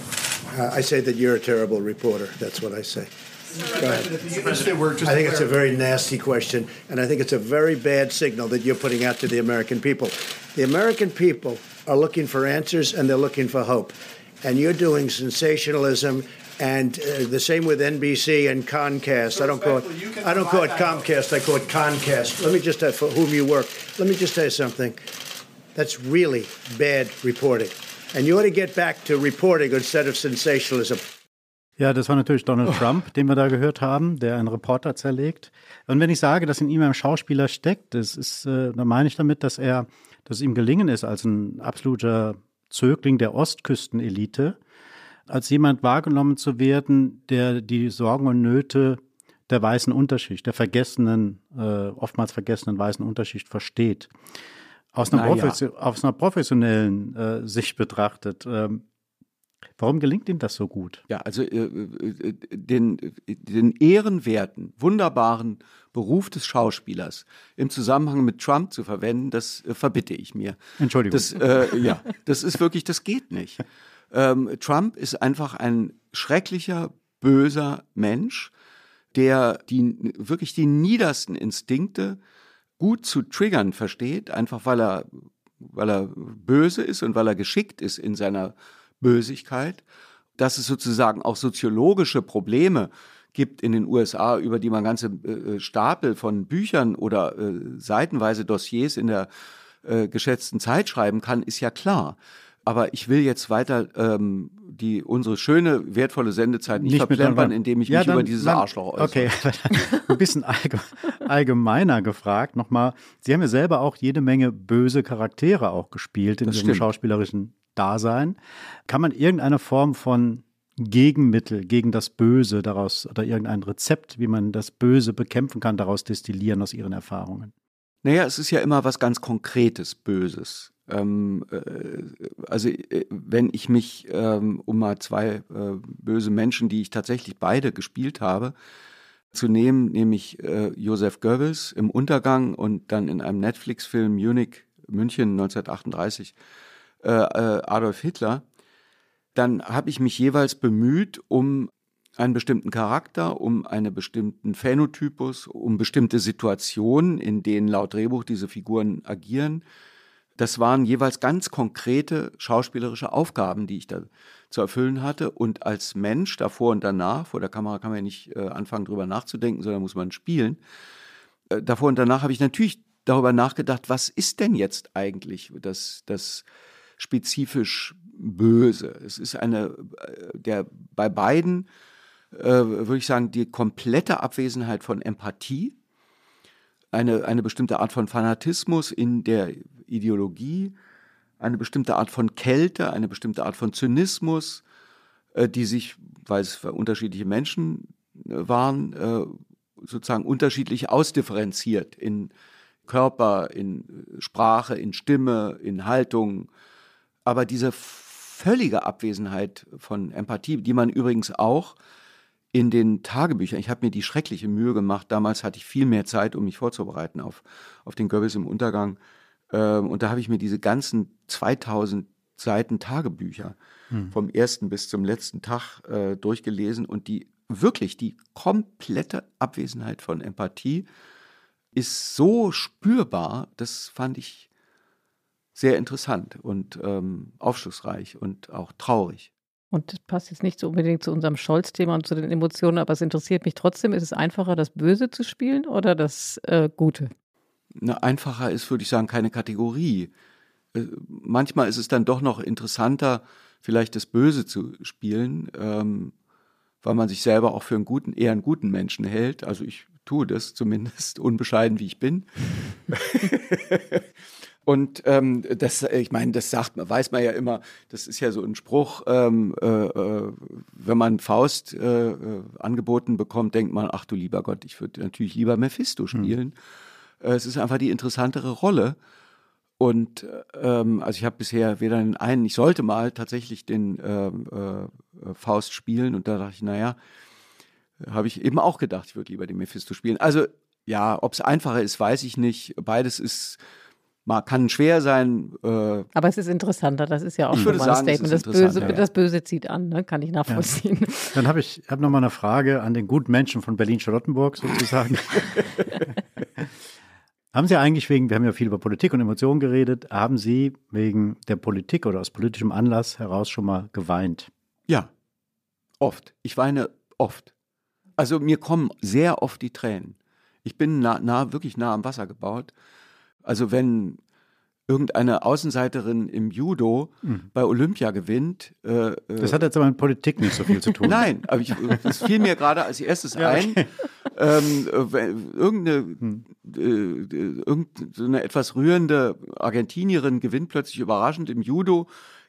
Uh, I say that you're a terrible reporter. That's what I say. I think it's a very nasty question, and I think it's a very bad signal that you're putting out to the American people. The American people are looking for answers and they're looking for hope. And you're doing sensationalism and uh, the same with NBC and Comcast. So I don't call it. I don't call it Comcast. I call it Comcast. Let me just uh, for whom you work. Let me just tell you something. That's really bad reporting, and you ought to get back to reporting instead of sensationalism. Ja, das war natürlich Donald oh. Trump, den wir da gehört haben, der einen Reporter zerlegt. Und wenn ich sage, dass in ihm ein Schauspieler steckt, das ist, äh, dann meine ich damit, dass er, dass es ihm gelingen ist, als ein absoluter Zögling der Ostküstenelite, als jemand wahrgenommen zu werden, der die Sorgen und Nöte der weißen Unterschicht, der vergessenen, äh, oftmals vergessenen weißen Unterschicht versteht. Aus einer, ja. aus einer professionellen äh, Sicht betrachtet, ähm, warum gelingt ihm das so gut? Ja, also äh, äh den, den ehrenwerten, wunderbaren Beruf des Schauspielers im Zusammenhang mit Trump zu verwenden, das äh, verbitte ich mir. Entschuldigung. Das, äh, ja, das ist wirklich, das geht nicht. Ähm, Trump ist einfach ein schrecklicher, böser Mensch, der die, wirklich die niedersten Instinkte gut zu triggern versteht, einfach weil er, weil er böse ist und weil er geschickt ist in seiner Bösigkeit. Dass es sozusagen auch soziologische Probleme gibt in den USA, über die man ganze äh, Stapel von Büchern oder äh, seitenweise Dossiers in der äh, geschätzten Zeit schreiben kann, ist ja klar aber ich will jetzt weiter ähm, die unsere schöne, wertvolle Sendezeit nicht, nicht verplempern, indem ich ja, mich dann, über dieses dann, Arschloch äußere. Okay, ein bisschen allgemeiner gefragt nochmal. Sie haben ja selber auch jede Menge böse Charaktere auch gespielt in Ihrem schauspielerischen Dasein. Kann man irgendeine Form von Gegenmittel gegen das Böse daraus oder irgendein Rezept, wie man das Böse bekämpfen kann, daraus destillieren aus Ihren Erfahrungen? Naja, es ist ja immer was ganz Konkretes Böses. Ähm, äh, also äh, wenn ich mich ähm, um mal zwei äh, böse Menschen, die ich tatsächlich beide gespielt habe, zu nehmen, nämlich äh, Josef Goebbels im Untergang und dann in einem Netflix-Film Munich, München 1938 äh, äh, Adolf Hitler, dann habe ich mich jeweils bemüht, um einen bestimmten Charakter, um einen bestimmten Phänotypus, um bestimmte Situationen, in denen laut Drehbuch diese Figuren agieren. Das waren jeweils ganz konkrete schauspielerische Aufgaben, die ich da zu erfüllen hatte. Und als Mensch davor und danach, vor der Kamera kann man ja nicht äh, anfangen, drüber nachzudenken, sondern muss man spielen. Äh, davor und danach habe ich natürlich darüber nachgedacht, was ist denn jetzt eigentlich das, das spezifisch Böse? Es ist eine, äh, der bei beiden, äh, würde ich sagen, die komplette Abwesenheit von Empathie, eine, eine bestimmte Art von Fanatismus in der Ideologie, eine bestimmte Art von Kälte, eine bestimmte Art von Zynismus, äh, die sich, weil es unterschiedliche Menschen äh, waren, äh, sozusagen unterschiedlich ausdifferenziert in Körper, in Sprache, in Stimme, in Haltung. Aber diese völlige Abwesenheit von Empathie, die man übrigens auch in den Tagebüchern, ich habe mir die schreckliche Mühe gemacht, damals hatte ich viel mehr Zeit, um mich vorzubereiten auf, auf den Goebbels im Untergang, ähm, und da habe ich mir diese ganzen 2000 Seiten Tagebücher hm. vom ersten bis zum letzten Tag äh, durchgelesen und die wirklich die komplette Abwesenheit von Empathie ist so spürbar, das fand ich sehr interessant und ähm, aufschlussreich und auch traurig. Und das passt jetzt nicht so unbedingt zu unserem Scholz-Thema und zu den Emotionen, aber es interessiert mich trotzdem. Ist es einfacher, das Böse zu spielen oder das äh, Gute? Na, einfacher ist, würde ich sagen, keine Kategorie. Äh, manchmal ist es dann doch noch interessanter, vielleicht das Böse zu spielen, ähm, weil man sich selber auch für einen guten, eher einen guten Menschen hält. Also ich tue das zumindest, unbescheiden wie ich bin. Und ähm, das, ich meine, das sagt man, weiß man ja immer, das ist ja so ein Spruch, ähm, äh, äh, wenn man Faust äh, äh angeboten bekommt, denkt man, ach du lieber Gott, ich würde natürlich lieber Mephisto hm. spielen. Hm. Äh, es ist einfach die interessantere Rolle. Und ähm, also ich habe bisher weder den einen, ich sollte mal tatsächlich den ähm, äh, Faust spielen und da dachte ich, naja, habe ich eben auch gedacht, ich würde lieber den Mephisto spielen. Also ja, ob es einfacher ist, weiß ich nicht. Beides ist mal kann schwer sein. Äh, Aber es ist interessanter, das ist ja auch schon mal ein Statement. Das Böse, ja. das Böse zieht an, ne? kann ich nachvollziehen. Ja. Dann habe ich hab noch mal eine Frage an den guten Menschen von Berlin-Charlottenburg sozusagen. Haben Sie eigentlich wegen, wir haben ja viel über Politik und Emotionen geredet, haben Sie wegen der Politik oder aus politischem Anlass heraus schon mal geweint? Ja, oft. Ich weine oft. Also mir kommen sehr oft die Tränen. Ich bin nah, nah wirklich nah am Wasser gebaut. Also wenn irgendeine Außenseiterin im Judo mhm. bei Olympia gewinnt. Äh, äh, das hat jetzt aber mit Politik nicht so viel zu tun. Nein, aber ich, das fiel mir gerade als erstes ja, ein. Okay. Ähm, äh, irgendeine, hm. äh, irgendeine etwas rührende Argentinierin gewinnt plötzlich überraschend im Judo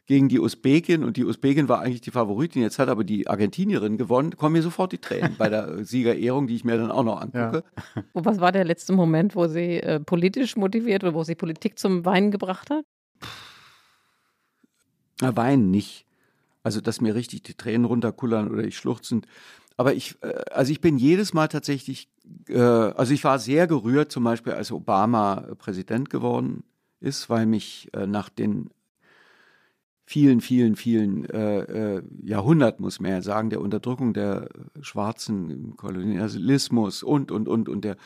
gegen die Usbekin und die Usbekin war eigentlich die Favoritin. Jetzt hat aber die Argentinierin gewonnen. Kommen mir sofort die Tränen bei der Siegerehrung, die ich mir dann auch noch angucke. Ja. Und was war der letzte Moment, wo sie äh, politisch motiviert oder wo sie Politik zum Weinen gebracht hat? Na, Weinen nicht. Also, dass mir richtig die Tränen runterkullern oder ich schluchzend. Aber ich, äh, also ich bin jedes Mal tatsächlich, äh, also ich war sehr gerührt, zum Beispiel als Obama Präsident geworden ist, weil mich äh, nach den vielen, vielen, vielen äh, äh, Jahrhunderten, muss man ja sagen, der Unterdrückung der Schwarzen Kolonialismus und, und, und, und der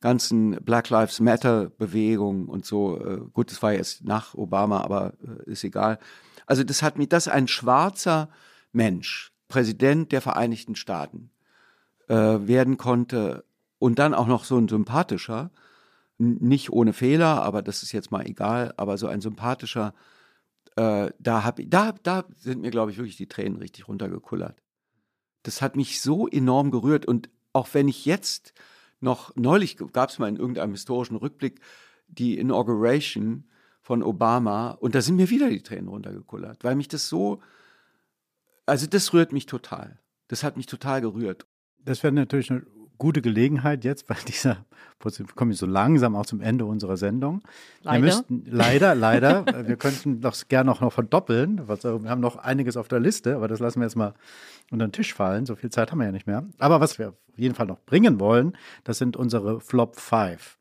ganzen Black Lives Matter Bewegung und so. Äh, gut, das war jetzt nach Obama, aber äh, ist egal. Also das hat mich, das ein schwarzer Mensch, Präsident der Vereinigten Staaten, äh, werden konnte und dann auch noch so ein sympathischer, nicht ohne Fehler, aber das ist jetzt mal egal, aber so ein sympathischer äh, da, hab, da, da sind mir, glaube ich, wirklich die Tränen richtig runtergekullert. Das hat mich so enorm gerührt. Und auch wenn ich jetzt noch, neulich gab es mal in irgendeinem historischen Rückblick die Inauguration von Obama und da sind mir wieder die Tränen runtergekullert, weil mich das so, also das rührt mich total. Das hat mich total gerührt. Das wäre natürlich eine gute Gelegenheit jetzt bei dieser, komme ich so langsam auch zum Ende unserer Sendung. Leider. Wir müssten, leider, leider, wir könnten das gerne auch noch verdoppeln. Wir haben noch einiges auf der Liste, aber das lassen wir jetzt mal unter den Tisch fallen. So viel Zeit haben wir ja nicht mehr. Aber was wir auf jeden Fall noch bringen wollen, das sind unsere Flop 5.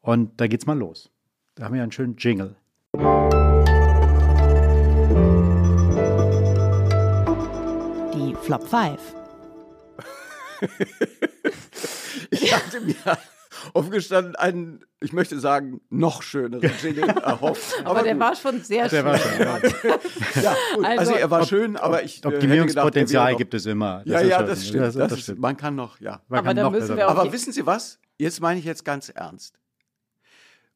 Und da geht's mal los. Da haben wir einen schönen Jingle. Die Flop 5. ich hatte mir aufgestanden einen, ich möchte sagen, noch schöneren Jingle erhofft. aber, aber der war schon sehr der schön. War schon, ja. ja also, also, er war schön, aber ich. Optimierungspotenzial gedacht, gibt es immer. Das ja, ja, das stimmt. Das, das, stimmt. Man kann noch, ja. Man aber, noch müssen wir aber wissen Sie was? Jetzt meine ich jetzt ganz ernst.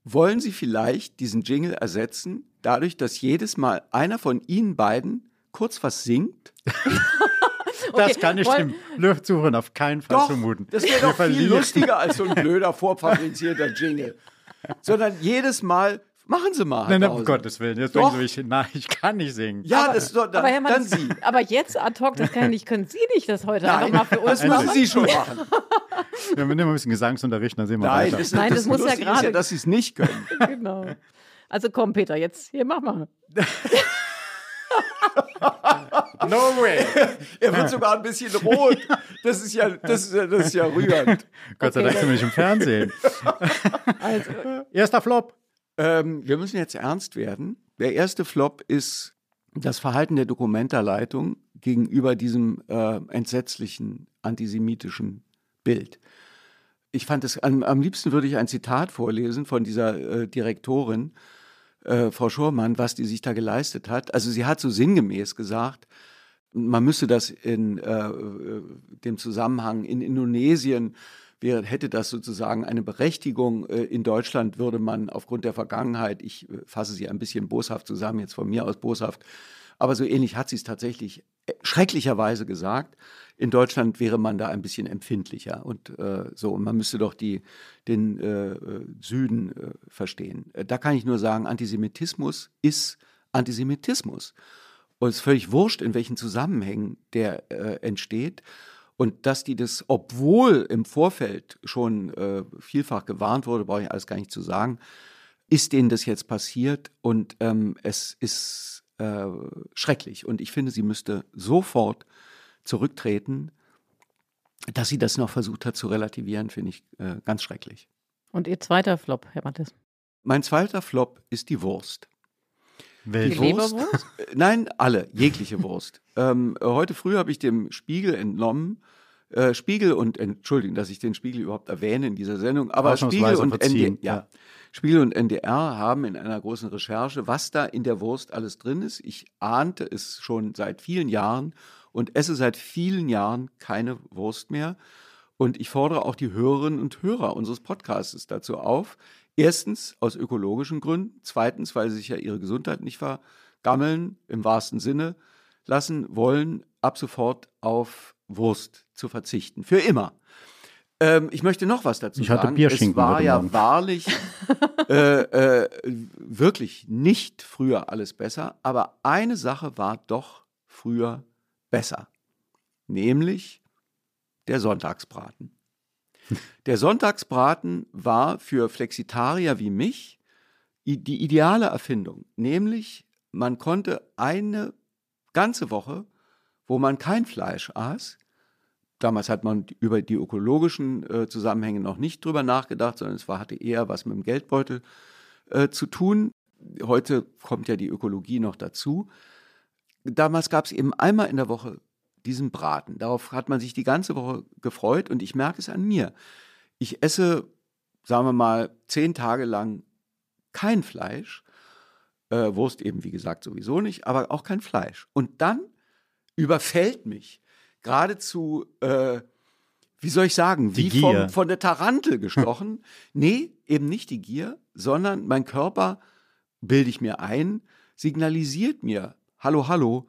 Wollen Sie vielleicht diesen Jingle ersetzen, dadurch, dass jedes Mal einer von Ihnen beiden kurz was singt? Das kann ich dem Zuhören auf keinen Fall doch, zumuten. Das wäre doch viel lustiger als so ein blöder, vorfabrizierter Jingle. Sondern jedes Mal Machen Sie mal. Nein, nein, um Gottes Willen. Jetzt Doch. ich, nein, ich kann nicht singen. Ja, aber, das doch, dann, aber Hermann, dann Sie. Aber jetzt ad hoc, das kann ich nicht. Können Sie nicht das heute nein, einfach mal für uns Das müssen Sie schon machen. Ja, wir nehmen ein bisschen Gesangsunterricht, dann sehen wir nein, weiter. Das, nein, das, das muss ja gerade. Ja, dass Sie es nicht können. genau. Also komm, Peter, jetzt hier mach mal. No way. Er wird sogar ein bisschen rot. Das ist ja, das ist ja, das ist ja rührend. Gott sei Dank sind wir nicht im Fernsehen. Also. Erster Flop. Ähm, wir müssen jetzt ernst werden. Der erste Flop ist das Verhalten der Dokumentarleitung gegenüber diesem äh, entsetzlichen antisemitischen Bild. Ich fand es, am, am, liebsten würde ich ein Zitat vorlesen von dieser äh, Direktorin, äh, Frau Schurmann, was die sich da geleistet hat. Also sie hat so sinngemäß gesagt, man müsse das in äh, äh, dem Zusammenhang in Indonesien wäre, hätte das sozusagen eine Berechtigung. Äh, in Deutschland würde man aufgrund der Vergangenheit, ich äh, fasse sie ein bisschen boshaft zusammen, jetzt von mir aus boshaft, aber so ähnlich hat sie es tatsächlich schrecklicherweise gesagt. In Deutschland wäre man da ein bisschen empfindlicher und äh, so. Und man müsste doch die, den äh, Süden äh, verstehen. Da kann ich nur sagen, Antisemitismus ist Antisemitismus. Und es ist völlig wurscht, in welchen Zusammenhängen der äh, entsteht. Und dass die das, obwohl im Vorfeld schon äh, vielfach gewarnt wurde, brauche ich alles gar nicht zu sagen, ist denen das jetzt passiert und ähm, es ist äh, schrecklich. Und ich finde, sie müsste sofort zurücktreten. Dass sie das noch versucht hat zu relativieren, finde ich äh, ganz schrecklich. Und Ihr zweiter Flop, Herr Mattes? Mein zweiter Flop ist die Wurst. Welche die Wurst? Äh, nein, alle, jegliche Wurst. ähm, heute früh habe ich dem Spiegel entnommen, äh, Spiegel und, Entschuldigung, dass ich den Spiegel überhaupt erwähne in dieser Sendung, aber Spiegel und, ND, ja. Spiegel und NDR haben in einer großen Recherche, was da in der Wurst alles drin ist. Ich ahnte es schon seit vielen Jahren und esse seit vielen Jahren keine Wurst mehr. Und ich fordere auch die Hörerinnen und Hörer unseres Podcasts dazu auf. Erstens aus ökologischen Gründen. Zweitens, weil sie sich ja ihre Gesundheit nicht vergammeln, im wahrsten Sinne lassen wollen, ab sofort auf Wurst zu verzichten. Für immer. Ähm, ich möchte noch was dazu ich hatte sagen. Bierschinken es war ja wahrlich äh, äh, wirklich nicht früher alles besser, aber eine Sache war doch früher besser, nämlich der Sonntagsbraten. Der Sonntagsbraten war für Flexitarier wie mich die ideale Erfindung, nämlich man konnte eine ganze Woche, wo man kein Fleisch aß, damals hat man über die ökologischen äh, Zusammenhänge noch nicht drüber nachgedacht, sondern es war, hatte eher was mit dem Geldbeutel äh, zu tun. Heute kommt ja die Ökologie noch dazu damals gab es eben einmal in der Woche diesen Braten. Darauf hat man sich die ganze Woche gefreut und ich merke es an mir. Ich esse, sagen wir mal, zehn Tage lang kein Fleisch. Äh, Wurst eben, wie gesagt, sowieso nicht, aber auch kein Fleisch. Und dann überfällt mich geradezu, äh, wie soll ich sagen, wie vom, von der Tarantel gestochen. nee, eben nicht die Gier, sondern mein Körper, bilde ich mir ein, signalisiert mir, hallo, hallo,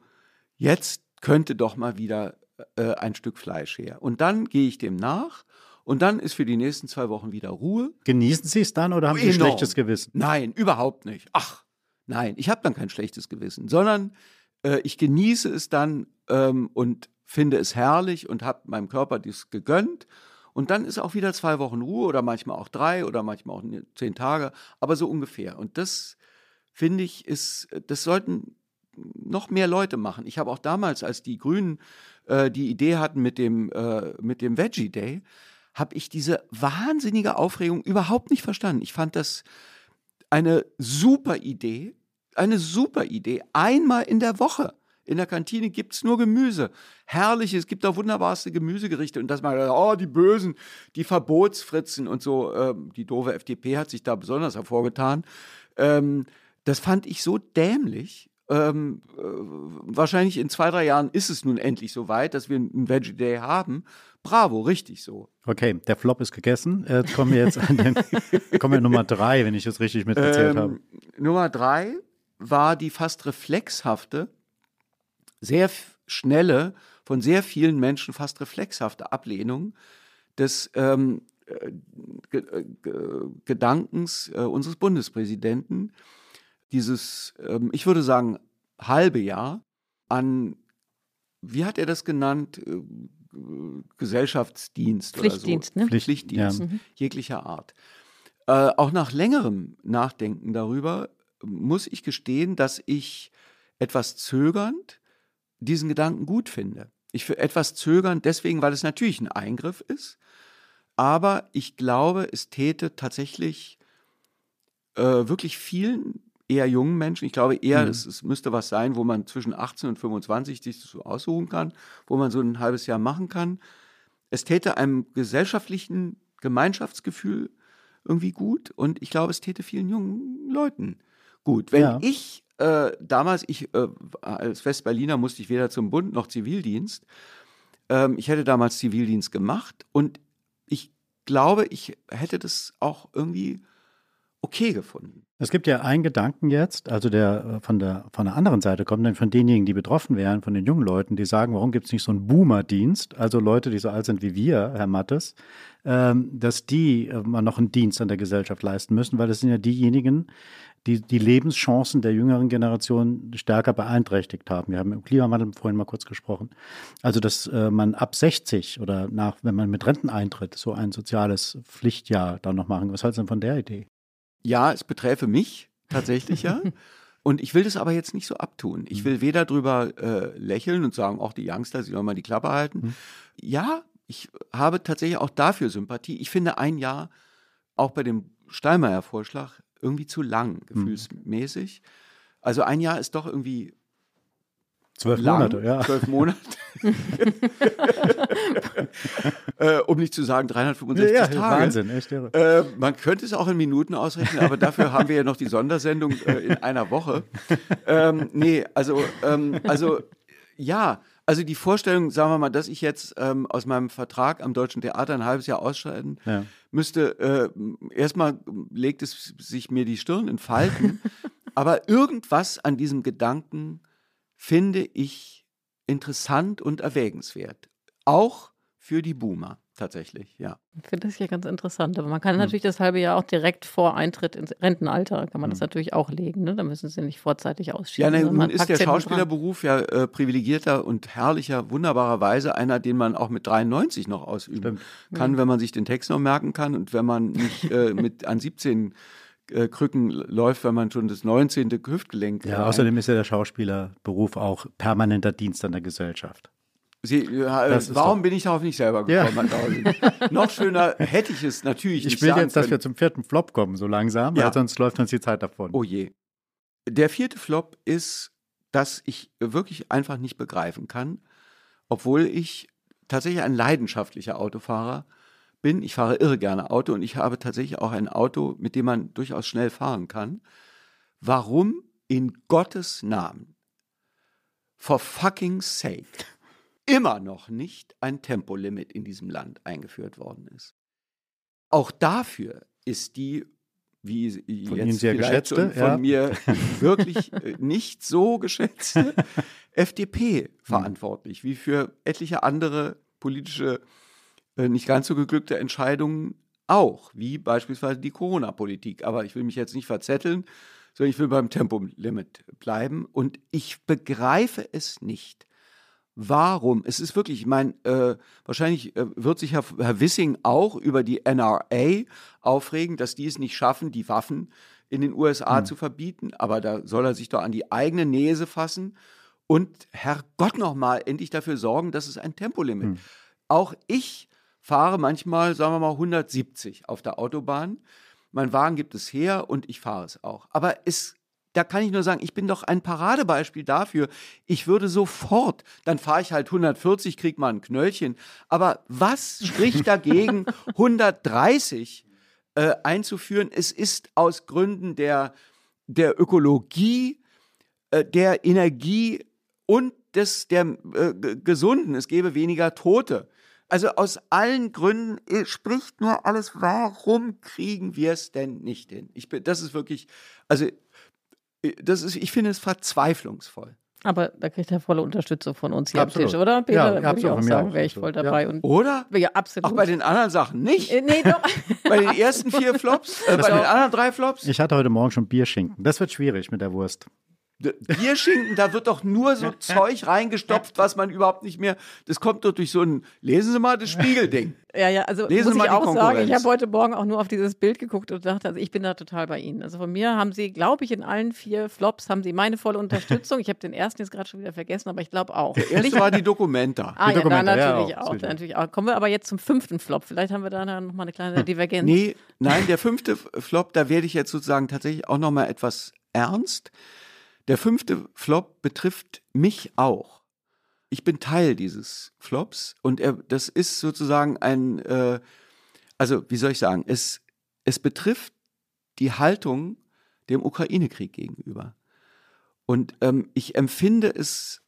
jetzt könnte doch mal wieder äh, ein Stück Fleisch her. Und dann gehe ich dem nach und dann ist für die nächsten zwei Wochen wieder Ruhe. Genießen Sie es dann oder haben Sie ein schlechtes Gewissen? Nein, überhaupt nicht. Ach, nein, ich habe dann kein schlechtes Gewissen, sondern äh, ich genieße es dann ähm, und finde es herrlich und habe meinem Körper dies gegönnt. Und dann ist auch wieder zwei Wochen Ruhe oder manchmal auch drei oder manchmal auch zehn Tage, aber so ungefähr. Und das finde ich ist, das sollten noch mehr Leute machen. Ich habe auch damals, als die Grünen äh, die Idee hatten mit dem, äh, mit dem Veggie Day, habe ich diese wahnsinnige Aufregung überhaupt nicht verstanden. Ich fand das eine super Idee, eine super Idee. Einmal in der Woche in der Kantine gibt es nur Gemüse. Herrlich, es gibt da wunderbarste Gemüsegerichte. Und dass man, oh, die Bösen, die Verbotsfritzen und so. Ähm, die doofe FDP hat sich da besonders hervorgetan. Ähm, das fand ich so dämlich. Ähm, äh, wahrscheinlich in zwei, drei Jahren ist es nun endlich so weit, dass wir einen Veggie Day haben. Bravo, richtig so. Okay, der Flop ist gegessen. Jetzt kommen wir jetzt an den, kommen wir Nummer drei, wenn ich das richtig mitgezählt ähm, habe. Nummer drei war die fast reflexhafte sehr schnelle, von sehr vielen Menschen fast reflexhafte Ablehnung des ähm, äh, äh, Gedankens äh, unseres Bundespräsidenten, dieses, ähm, ich würde sagen, halbe Jahr an, wie hat er das genannt, äh, Gesellschaftsdienst Pflichtdienst, oder so. Ne? Pflichtdienst, ja. Jeglicher Art. Äh, auch nach längerem Nachdenken darüber muss ich gestehen, dass ich etwas zögernd diesen Gedanken gut finde. Ich für etwas zögern, deswegen, weil es natürlich ein Eingriff ist, aber ich glaube, es täte tatsächlich äh, wirklich vielen eher jungen Menschen, ich glaube eher, mhm. es, es, müsste was sein, wo man zwischen 18 und 25 sich so aussuchen kann, wo man so ein halbes Jahr machen kann. Es täte einem gesellschaftlichen Gemeinschaftsgefühl irgendwie gut und ich glaube, es täte vielen jungen Leuten gut. Wenn ja. ich äh, damals, ich äh, als Westberliner musste ich weder zum Bund noch Zivildienst. Ähm, ich hätte damals Zivildienst gemacht und ich glaube, ich hätte das auch irgendwie okay gefunden. Es gibt ja einen Gedanken jetzt, also der äh, von der von der anderen Seite kommt, denn von denjenigen, die betroffen wären, von den jungen Leuten, die sagen, warum gibt es nicht so einen Boomer-Dienst, also Leute, die so alt sind wie wir, Herr Mattes, ähm, dass die äh, mal noch einen Dienst an der Gesellschaft leisten müssen, weil das sind ja diejenigen, die die Lebenschancen der jüngeren Generation stärker beeinträchtigt haben. Wir haben im Klimawandel vorhin mal kurz gesprochen. Also, dass äh, man ab 60 oder nach, wenn man mit Renten eintritt, so ein soziales Pflichtjahr dann noch machen. Was hältst du denn von der Idee? Ja, es beträfe mich tatsächlich ja. Und ich will das aber jetzt nicht so abtun. Ich will weder drüber äh, lächeln und sagen, auch die Youngster, sie sollen mal die Klappe halten. Mhm. Ja, ich habe tatsächlich auch dafür Sympathie. Ich finde ein Jahr, auch bei dem Steinmeier-Vorschlag, irgendwie zu lang, mhm. gefühlsmäßig. Mhm. Also ein Jahr ist doch irgendwie Zwölf lang, Monate, ja. Zwölf Monate. äh, um nicht zu sagen 365 ja, Tage. Wahnsinn, echt irre. Äh, man könnte es auch in Minuten ausrechnen, aber dafür haben wir ja noch die Sondersendung äh, in einer Woche. Ähm, nee, also, ähm, also ja, also die Vorstellung, sagen wir mal, dass ich jetzt ähm, aus meinem Vertrag am Deutschen Theater ein halbes Jahr ausscheiden ja. müsste, äh, erstmal legt es sich mir die Stirn in Falten, aber irgendwas an diesem Gedanken finde ich interessant und erwägenswert. Auch für die Boomer tatsächlich, ja. Ich finde das hier ganz interessant. Aber man kann hm. natürlich das halbe Jahr auch direkt vor Eintritt ins Rentenalter, kann man hm. das natürlich auch legen. Ne? Da müssen sie nicht vorzeitig ausschieben. Ja, ne, nun ist der Schauspielerberuf ja äh, privilegierter und herrlicher, wunderbarerweise einer, den man auch mit 93 noch ausüben Stimmt. kann, mhm. wenn man sich den Text noch merken kann und wenn man nicht äh, mit an 17 äh, Krücken läuft, wenn man schon das 19. Hüftgelenk Ja, außerdem ist ja der Schauspielerberuf auch permanenter Dienst an der Gesellschaft. Sie, äh, warum bin ich darauf nicht selber gekommen? Ja. Noch schöner hätte ich es natürlich ich nicht. Ich will jetzt, dass wir zum vierten Flop kommen, so langsam, ja. weil sonst läuft uns die Zeit davon. Oh je. Der vierte Flop ist, dass ich wirklich einfach nicht begreifen kann, obwohl ich tatsächlich ein leidenschaftlicher Autofahrer bin. Ich fahre irre gerne Auto und ich habe tatsächlich auch ein Auto, mit dem man durchaus schnell fahren kann. Warum in Gottes Namen, for fucking sake, immer noch nicht ein Tempolimit in diesem Land eingeführt worden ist. Auch dafür ist die, wie von jetzt Ihnen sehr geschätzte, von ja. mir wirklich äh, nicht so geschätzte FDP verantwortlich, wie für etliche andere politische, nicht ganz so geglückte Entscheidungen auch, wie beispielsweise die Corona-Politik. Aber ich will mich jetzt nicht verzetteln, sondern ich will beim Tempolimit bleiben. Und ich begreife es nicht, warum. Es ist wirklich, ich meine, äh, wahrscheinlich äh, wird sich Herr, Herr, Wissing auch über die NRA aufregen, dass die es nicht schaffen, die Waffen in den USA hm. zu verbieten, aber da soll er sich doch an die eigene Nese fassen und Herrgott nochmal endlich dafür sorgen, dass es ein Tempolimit. Hm. Auch ich fahre manchmal, sagen wir mal, 170 auf der Autobahn. Mein Wagen gibt es her und ich fahre es auch. Aber es da kann ich nur sagen, ich bin doch ein Paradebeispiel dafür. Ich würde sofort, dann fahre ich halt 140, krieg mal ein Knöllchen. Aber was spricht dagegen, 130 äh, einzuführen? Es ist aus Gründen der, der Ökologie, äh, der Energie und des, der äh, Gesunden. Es gäbe weniger Tote. Also aus allen Gründen äh, spricht nur alles, warum kriegen wir es denn nicht hin? Ich bin, das ist wirklich, also äh, das ist, ich finde es verzweiflungsvoll. Aber da kriegt er volle Unterstützung von uns hier absolut. am Tisch, oder? Peter, ja, würde ich auch sagen, wäre ich voll dabei. Ja. Und oder? Ja, absolut. Auch bei den anderen Sachen nicht? Äh, nee, doch. bei den ersten vier Flops? Äh, bei den anderen drei Flops? Ich hatte heute Morgen schon Bierschinken. Das wird schwierig mit der Wurst. Bierschinken, da wird doch nur so Zeug reingestopft, was man überhaupt nicht mehr. Das kommt doch durch so ein. Lesen Sie mal das Spiegelding. Ja, ja, also lesen muss Sie mal ich auch sagen, ich habe heute Morgen auch nur auf dieses Bild geguckt und dachte, also ich bin da total bei Ihnen. Also von mir haben Sie, glaube ich, in allen vier Flops haben Sie meine volle Unterstützung. Ich habe den ersten jetzt gerade schon wieder vergessen, aber ich glaube auch. Der erste war die Dokumenta. Ah, die ja, Dokumenta, natürlich, ja, auch, auch, natürlich auch. Kommen wir aber jetzt zum fünften Flop. Vielleicht haben wir da noch mal eine kleine Divergenz. Nee, nein, der fünfte Flop, da werde ich jetzt sozusagen tatsächlich auch noch mal etwas ernst. Der fünfte Flop betrifft mich auch. Ich bin Teil dieses Flops und er, das ist sozusagen ein, äh, also wie soll ich sagen, es, es betrifft die Haltung dem Ukraine-Krieg gegenüber. Und ähm, ich empfinde es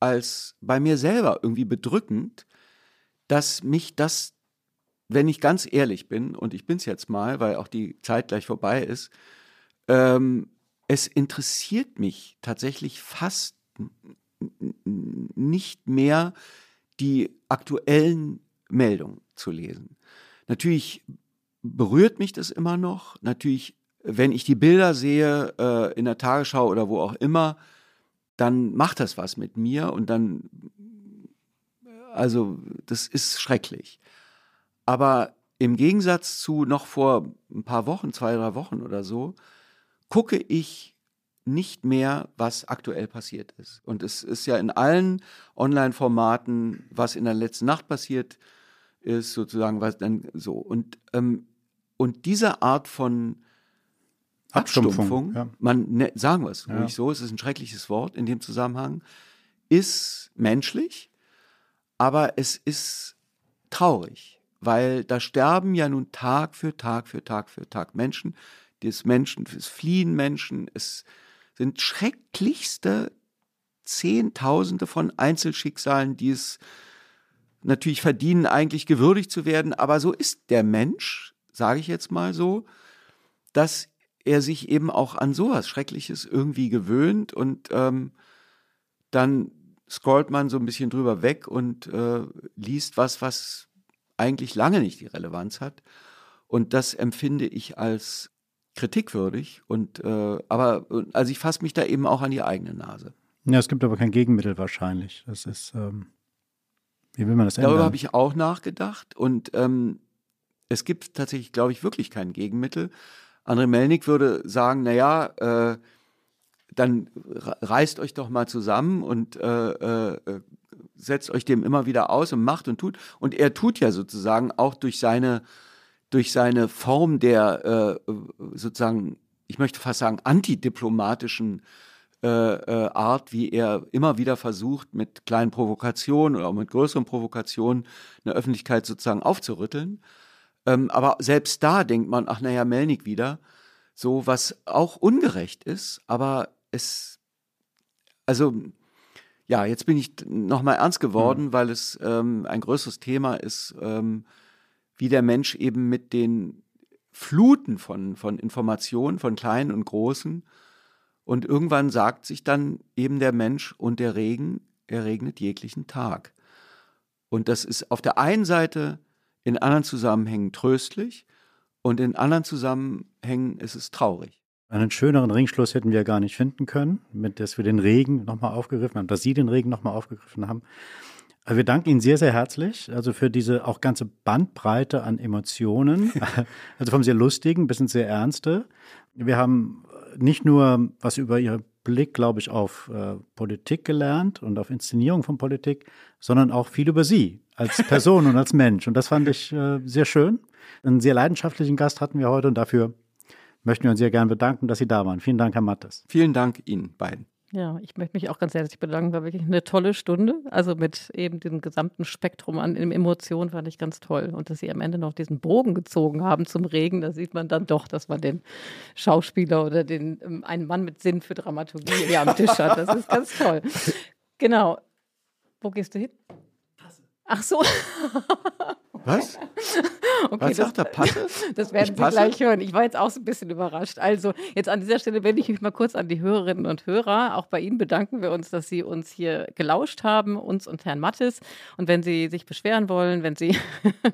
als bei mir selber irgendwie bedrückend, dass mich das, wenn ich ganz ehrlich bin, und ich bin es jetzt mal, weil auch die Zeit gleich vorbei ist, ähm, es interessiert mich tatsächlich fast nicht mehr, die aktuellen Meldungen zu lesen. Natürlich berührt mich das immer noch. Natürlich, wenn ich die Bilder sehe äh, in der Tagesschau oder wo auch immer, dann macht das was mit mir und dann, also das ist schrecklich. Aber im Gegensatz zu noch vor ein paar Wochen, zwei, drei Wochen oder so, gucke ich nicht mehr, was aktuell passiert ist. Und es ist ja in allen Online-Formaten, was in der letzten Nacht passiert ist, sozusagen, was dann so. Und, ähm, und diese Art von Abstumpfung, Abstumpfung ja. man ne, sagen wir es ja. ruhig so, es ist ein schreckliches Wort in dem Zusammenhang, ist menschlich, aber es ist traurig, weil da sterben ja nun Tag für Tag für Tag für Tag Menschen, des Menschen, es fliehen Menschen, es sind schrecklichste Zehntausende von Einzelschicksalen, die es natürlich verdienen, eigentlich gewürdigt zu werden. Aber so ist der Mensch, sage ich jetzt mal so, dass er sich eben auch an sowas Schreckliches irgendwie gewöhnt und ähm, dann scrollt man so ein bisschen drüber weg und äh, liest was, was eigentlich lange nicht die Relevanz hat. Und das empfinde ich als kritikwürdig. Und äh, aber also ich fasse mich da eben auch an die eigene Nase. Ja, es gibt aber kein Gegenmittel wahrscheinlich. Das ist, ähm, wie will man das ändern? Darüber habe ich auch nachgedacht und ähm, es gibt tatsächlich, glaube ich, wirklich kein Gegenmittel. André Melnik würde sagen, naja, äh, dann reißt euch doch mal zusammen und äh, äh, setzt euch dem immer wieder aus und macht und tut. Und er tut ja sozusagen auch durch seine durch seine Form der äh, sozusagen, ich möchte fast sagen, antidiplomatischen äh, äh, Art, wie er immer wieder versucht, mit kleinen Provokationen oder auch mit größeren Provokationen eine Öffentlichkeit sozusagen aufzurütteln. Ähm, aber selbst da denkt man, ach naja, Melnik wieder, so was auch ungerecht ist, aber es, also ja, jetzt bin ich nochmal ernst geworden, mhm. weil es ähm, ein größeres Thema ist. Ähm, wie der Mensch eben mit den Fluten von, von Informationen, von kleinen und großen, und irgendwann sagt sich dann eben der Mensch und der Regen, er regnet jeglichen Tag. Und das ist auf der einen Seite in anderen Zusammenhängen tröstlich und in anderen Zusammenhängen ist es traurig. Einen schöneren Ringschluss hätten wir gar nicht finden können, mit dass wir den Regen nochmal aufgegriffen haben, dass Sie den Regen nochmal aufgegriffen haben. Wir danken Ihnen sehr, sehr herzlich, also für diese auch ganze Bandbreite an Emotionen, also vom sehr lustigen bis ins sehr ernste. Wir haben nicht nur was über Ihren Blick, glaube ich, auf äh, Politik gelernt und auf Inszenierung von Politik, sondern auch viel über Sie als Person und als Mensch. Und das fand ich äh, sehr schön. Einen sehr leidenschaftlichen Gast hatten wir heute und dafür möchten wir uns sehr gerne bedanken, dass Sie da waren. Vielen Dank, Herr Mattes. Vielen Dank Ihnen beiden. Ja, ich möchte mich auch ganz herzlich bedanken. War wirklich eine tolle Stunde. Also mit eben diesem gesamten Spektrum an Emotionen fand ich ganz toll. Und dass Sie am Ende noch diesen Bogen gezogen haben zum Regen, da sieht man dann doch, dass man den Schauspieler oder den ähm, einen Mann mit Sinn für Dramaturgie hier am Tisch hat. Das ist ganz toll. Genau. Wo gehst du hin? Ach so. Was? Okay, Was sagt das, er? Passe? Das werden Ich Sie passe? gleich hören. Ich war jetzt auch so ein bisschen überrascht. Also, jetzt an dieser Stelle wende ich mich mal kurz an die Hörerinnen und Hörer. Auch bei Ihnen bedanken wir uns, dass Sie uns hier gelauscht haben, uns und Herrn Mattes. Und wenn Sie sich beschweren wollen, wenn Sie,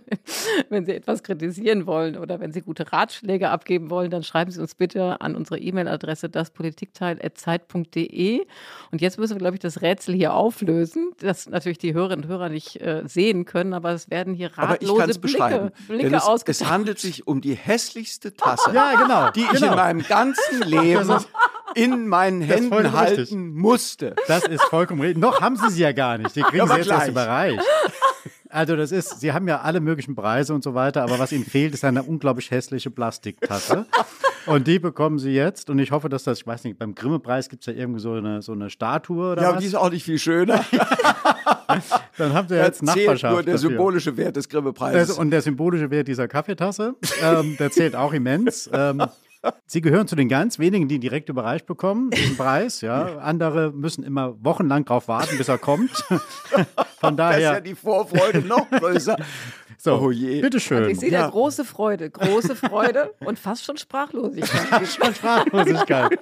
wenn Sie etwas kritisieren wollen oder wenn Sie gute Ratschläge abgeben wollen, dann schreiben Sie uns bitte an unsere E-Mail-Adresse daspolitikteil.zeit.de. Und jetzt müssen wir, glaube ich, das Rätsel hier auflösen, das natürlich die Hörerinnen und Hörer nicht äh, sehen können, aber es werden hier Aber ich kann es beschreiben. Blicke, Denn es, es handelt sich um die hässlichste Tasse, Ja, genau. die ich genau. in meinem ganzen Leben in meinen Händen halten richtig. musste. Das ist vollkommen richtig. Noch haben Sie sie ja gar nicht. Die kriegen Aber Sie jetzt erst überreicht. Also das ist, Sie haben ja alle möglichen Preise und so weiter, aber was Ihnen fehlt, ist eine unglaublich hässliche Plastiktasse. Und die bekommen Sie jetzt. Und ich hoffe, dass das, ich weiß nicht, beim Grimme-Preis gibt es ja irgendwie so eine, so eine Statue oder Ja, aber was. die ist auch nicht viel schöner. Dann haben Sie Da jetzt zählt Nachbarschaft nur der dafür. symbolische Wert des Grimme-Preises. Und der symbolische Wert dieser Kaffeetasse, ähm, der zählt auch immens. Ähm, Sie gehören zu den ganz wenigen, die direkt überreicht bekommen, diesen Preis. Ja. Andere müssen immer wochenlang drauf warten, bis er kommt. Von da ist ja daher, die Vorfreude noch größer. so, Oh je. bitteschön. Ich sehe da große Freude, große Freude und fast schon Sprachlosigkeit. Sprachlosigkeit.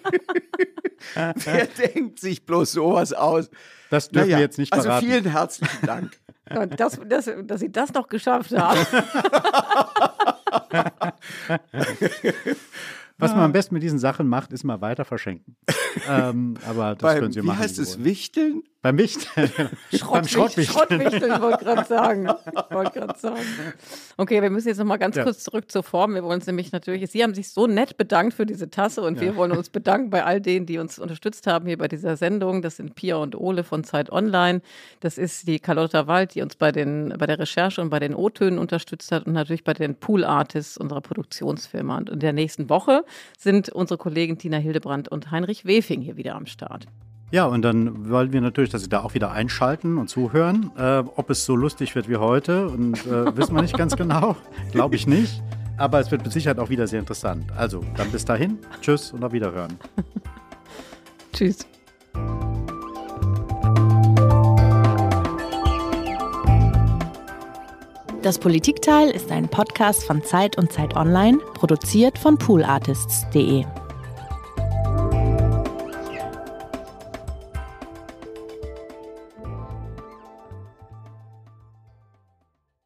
Wer denkt sich bloß sowas aus? Das dürfen Naja, wir jetzt nicht also verraten. vielen herzlichen Dank. Und das, das, dass Sie das noch geschafft haben. Was man am besten mit diesen Sachen macht, ist mal weiter verschenken. ähm, aber das Beim, können Sie wie machen. heißt Sie es? Wichteln? Beim Wichteln. Beim Schrottwichteln. Schrottwichteln, wollte gerade sagen. Wollte gerade sagen. Okay, wir müssen jetzt noch mal ganz Ja. kurz zurück zur Form. Wir wollen uns nämlich natürlich, Sie haben sich so nett bedankt für diese Tasse und wir wollen uns bedanken bei all denen, die uns unterstützt haben hier bei dieser Sendung. Das sind Pia und Ole von Zeit Online. Das ist die Carlotta Wald, die uns bei, den, bei der Recherche und bei den O-Tönen unterstützt hat und natürlich bei den Pool Artists unserer Produktionsfirma. Und in der nächsten Woche sind unsere Kollegen Tina Hildebrandt und Heinrich Wefing hier wieder am Start. Ja, und dann wollen wir natürlich, dass Sie da auch wieder einschalten und zuhören. Äh, ob es so lustig wird wie heute, und äh, wissen wir nicht ganz genau. Glaube ich nicht. Aber es wird mit Sicherheit auch wieder sehr interessant. Also, dann bis dahin. Tschüss und auf Wiederhören. Tschüss. Das Politikteil ist ein Podcast von Zeit und Zeit Online, produziert von poolartists.de.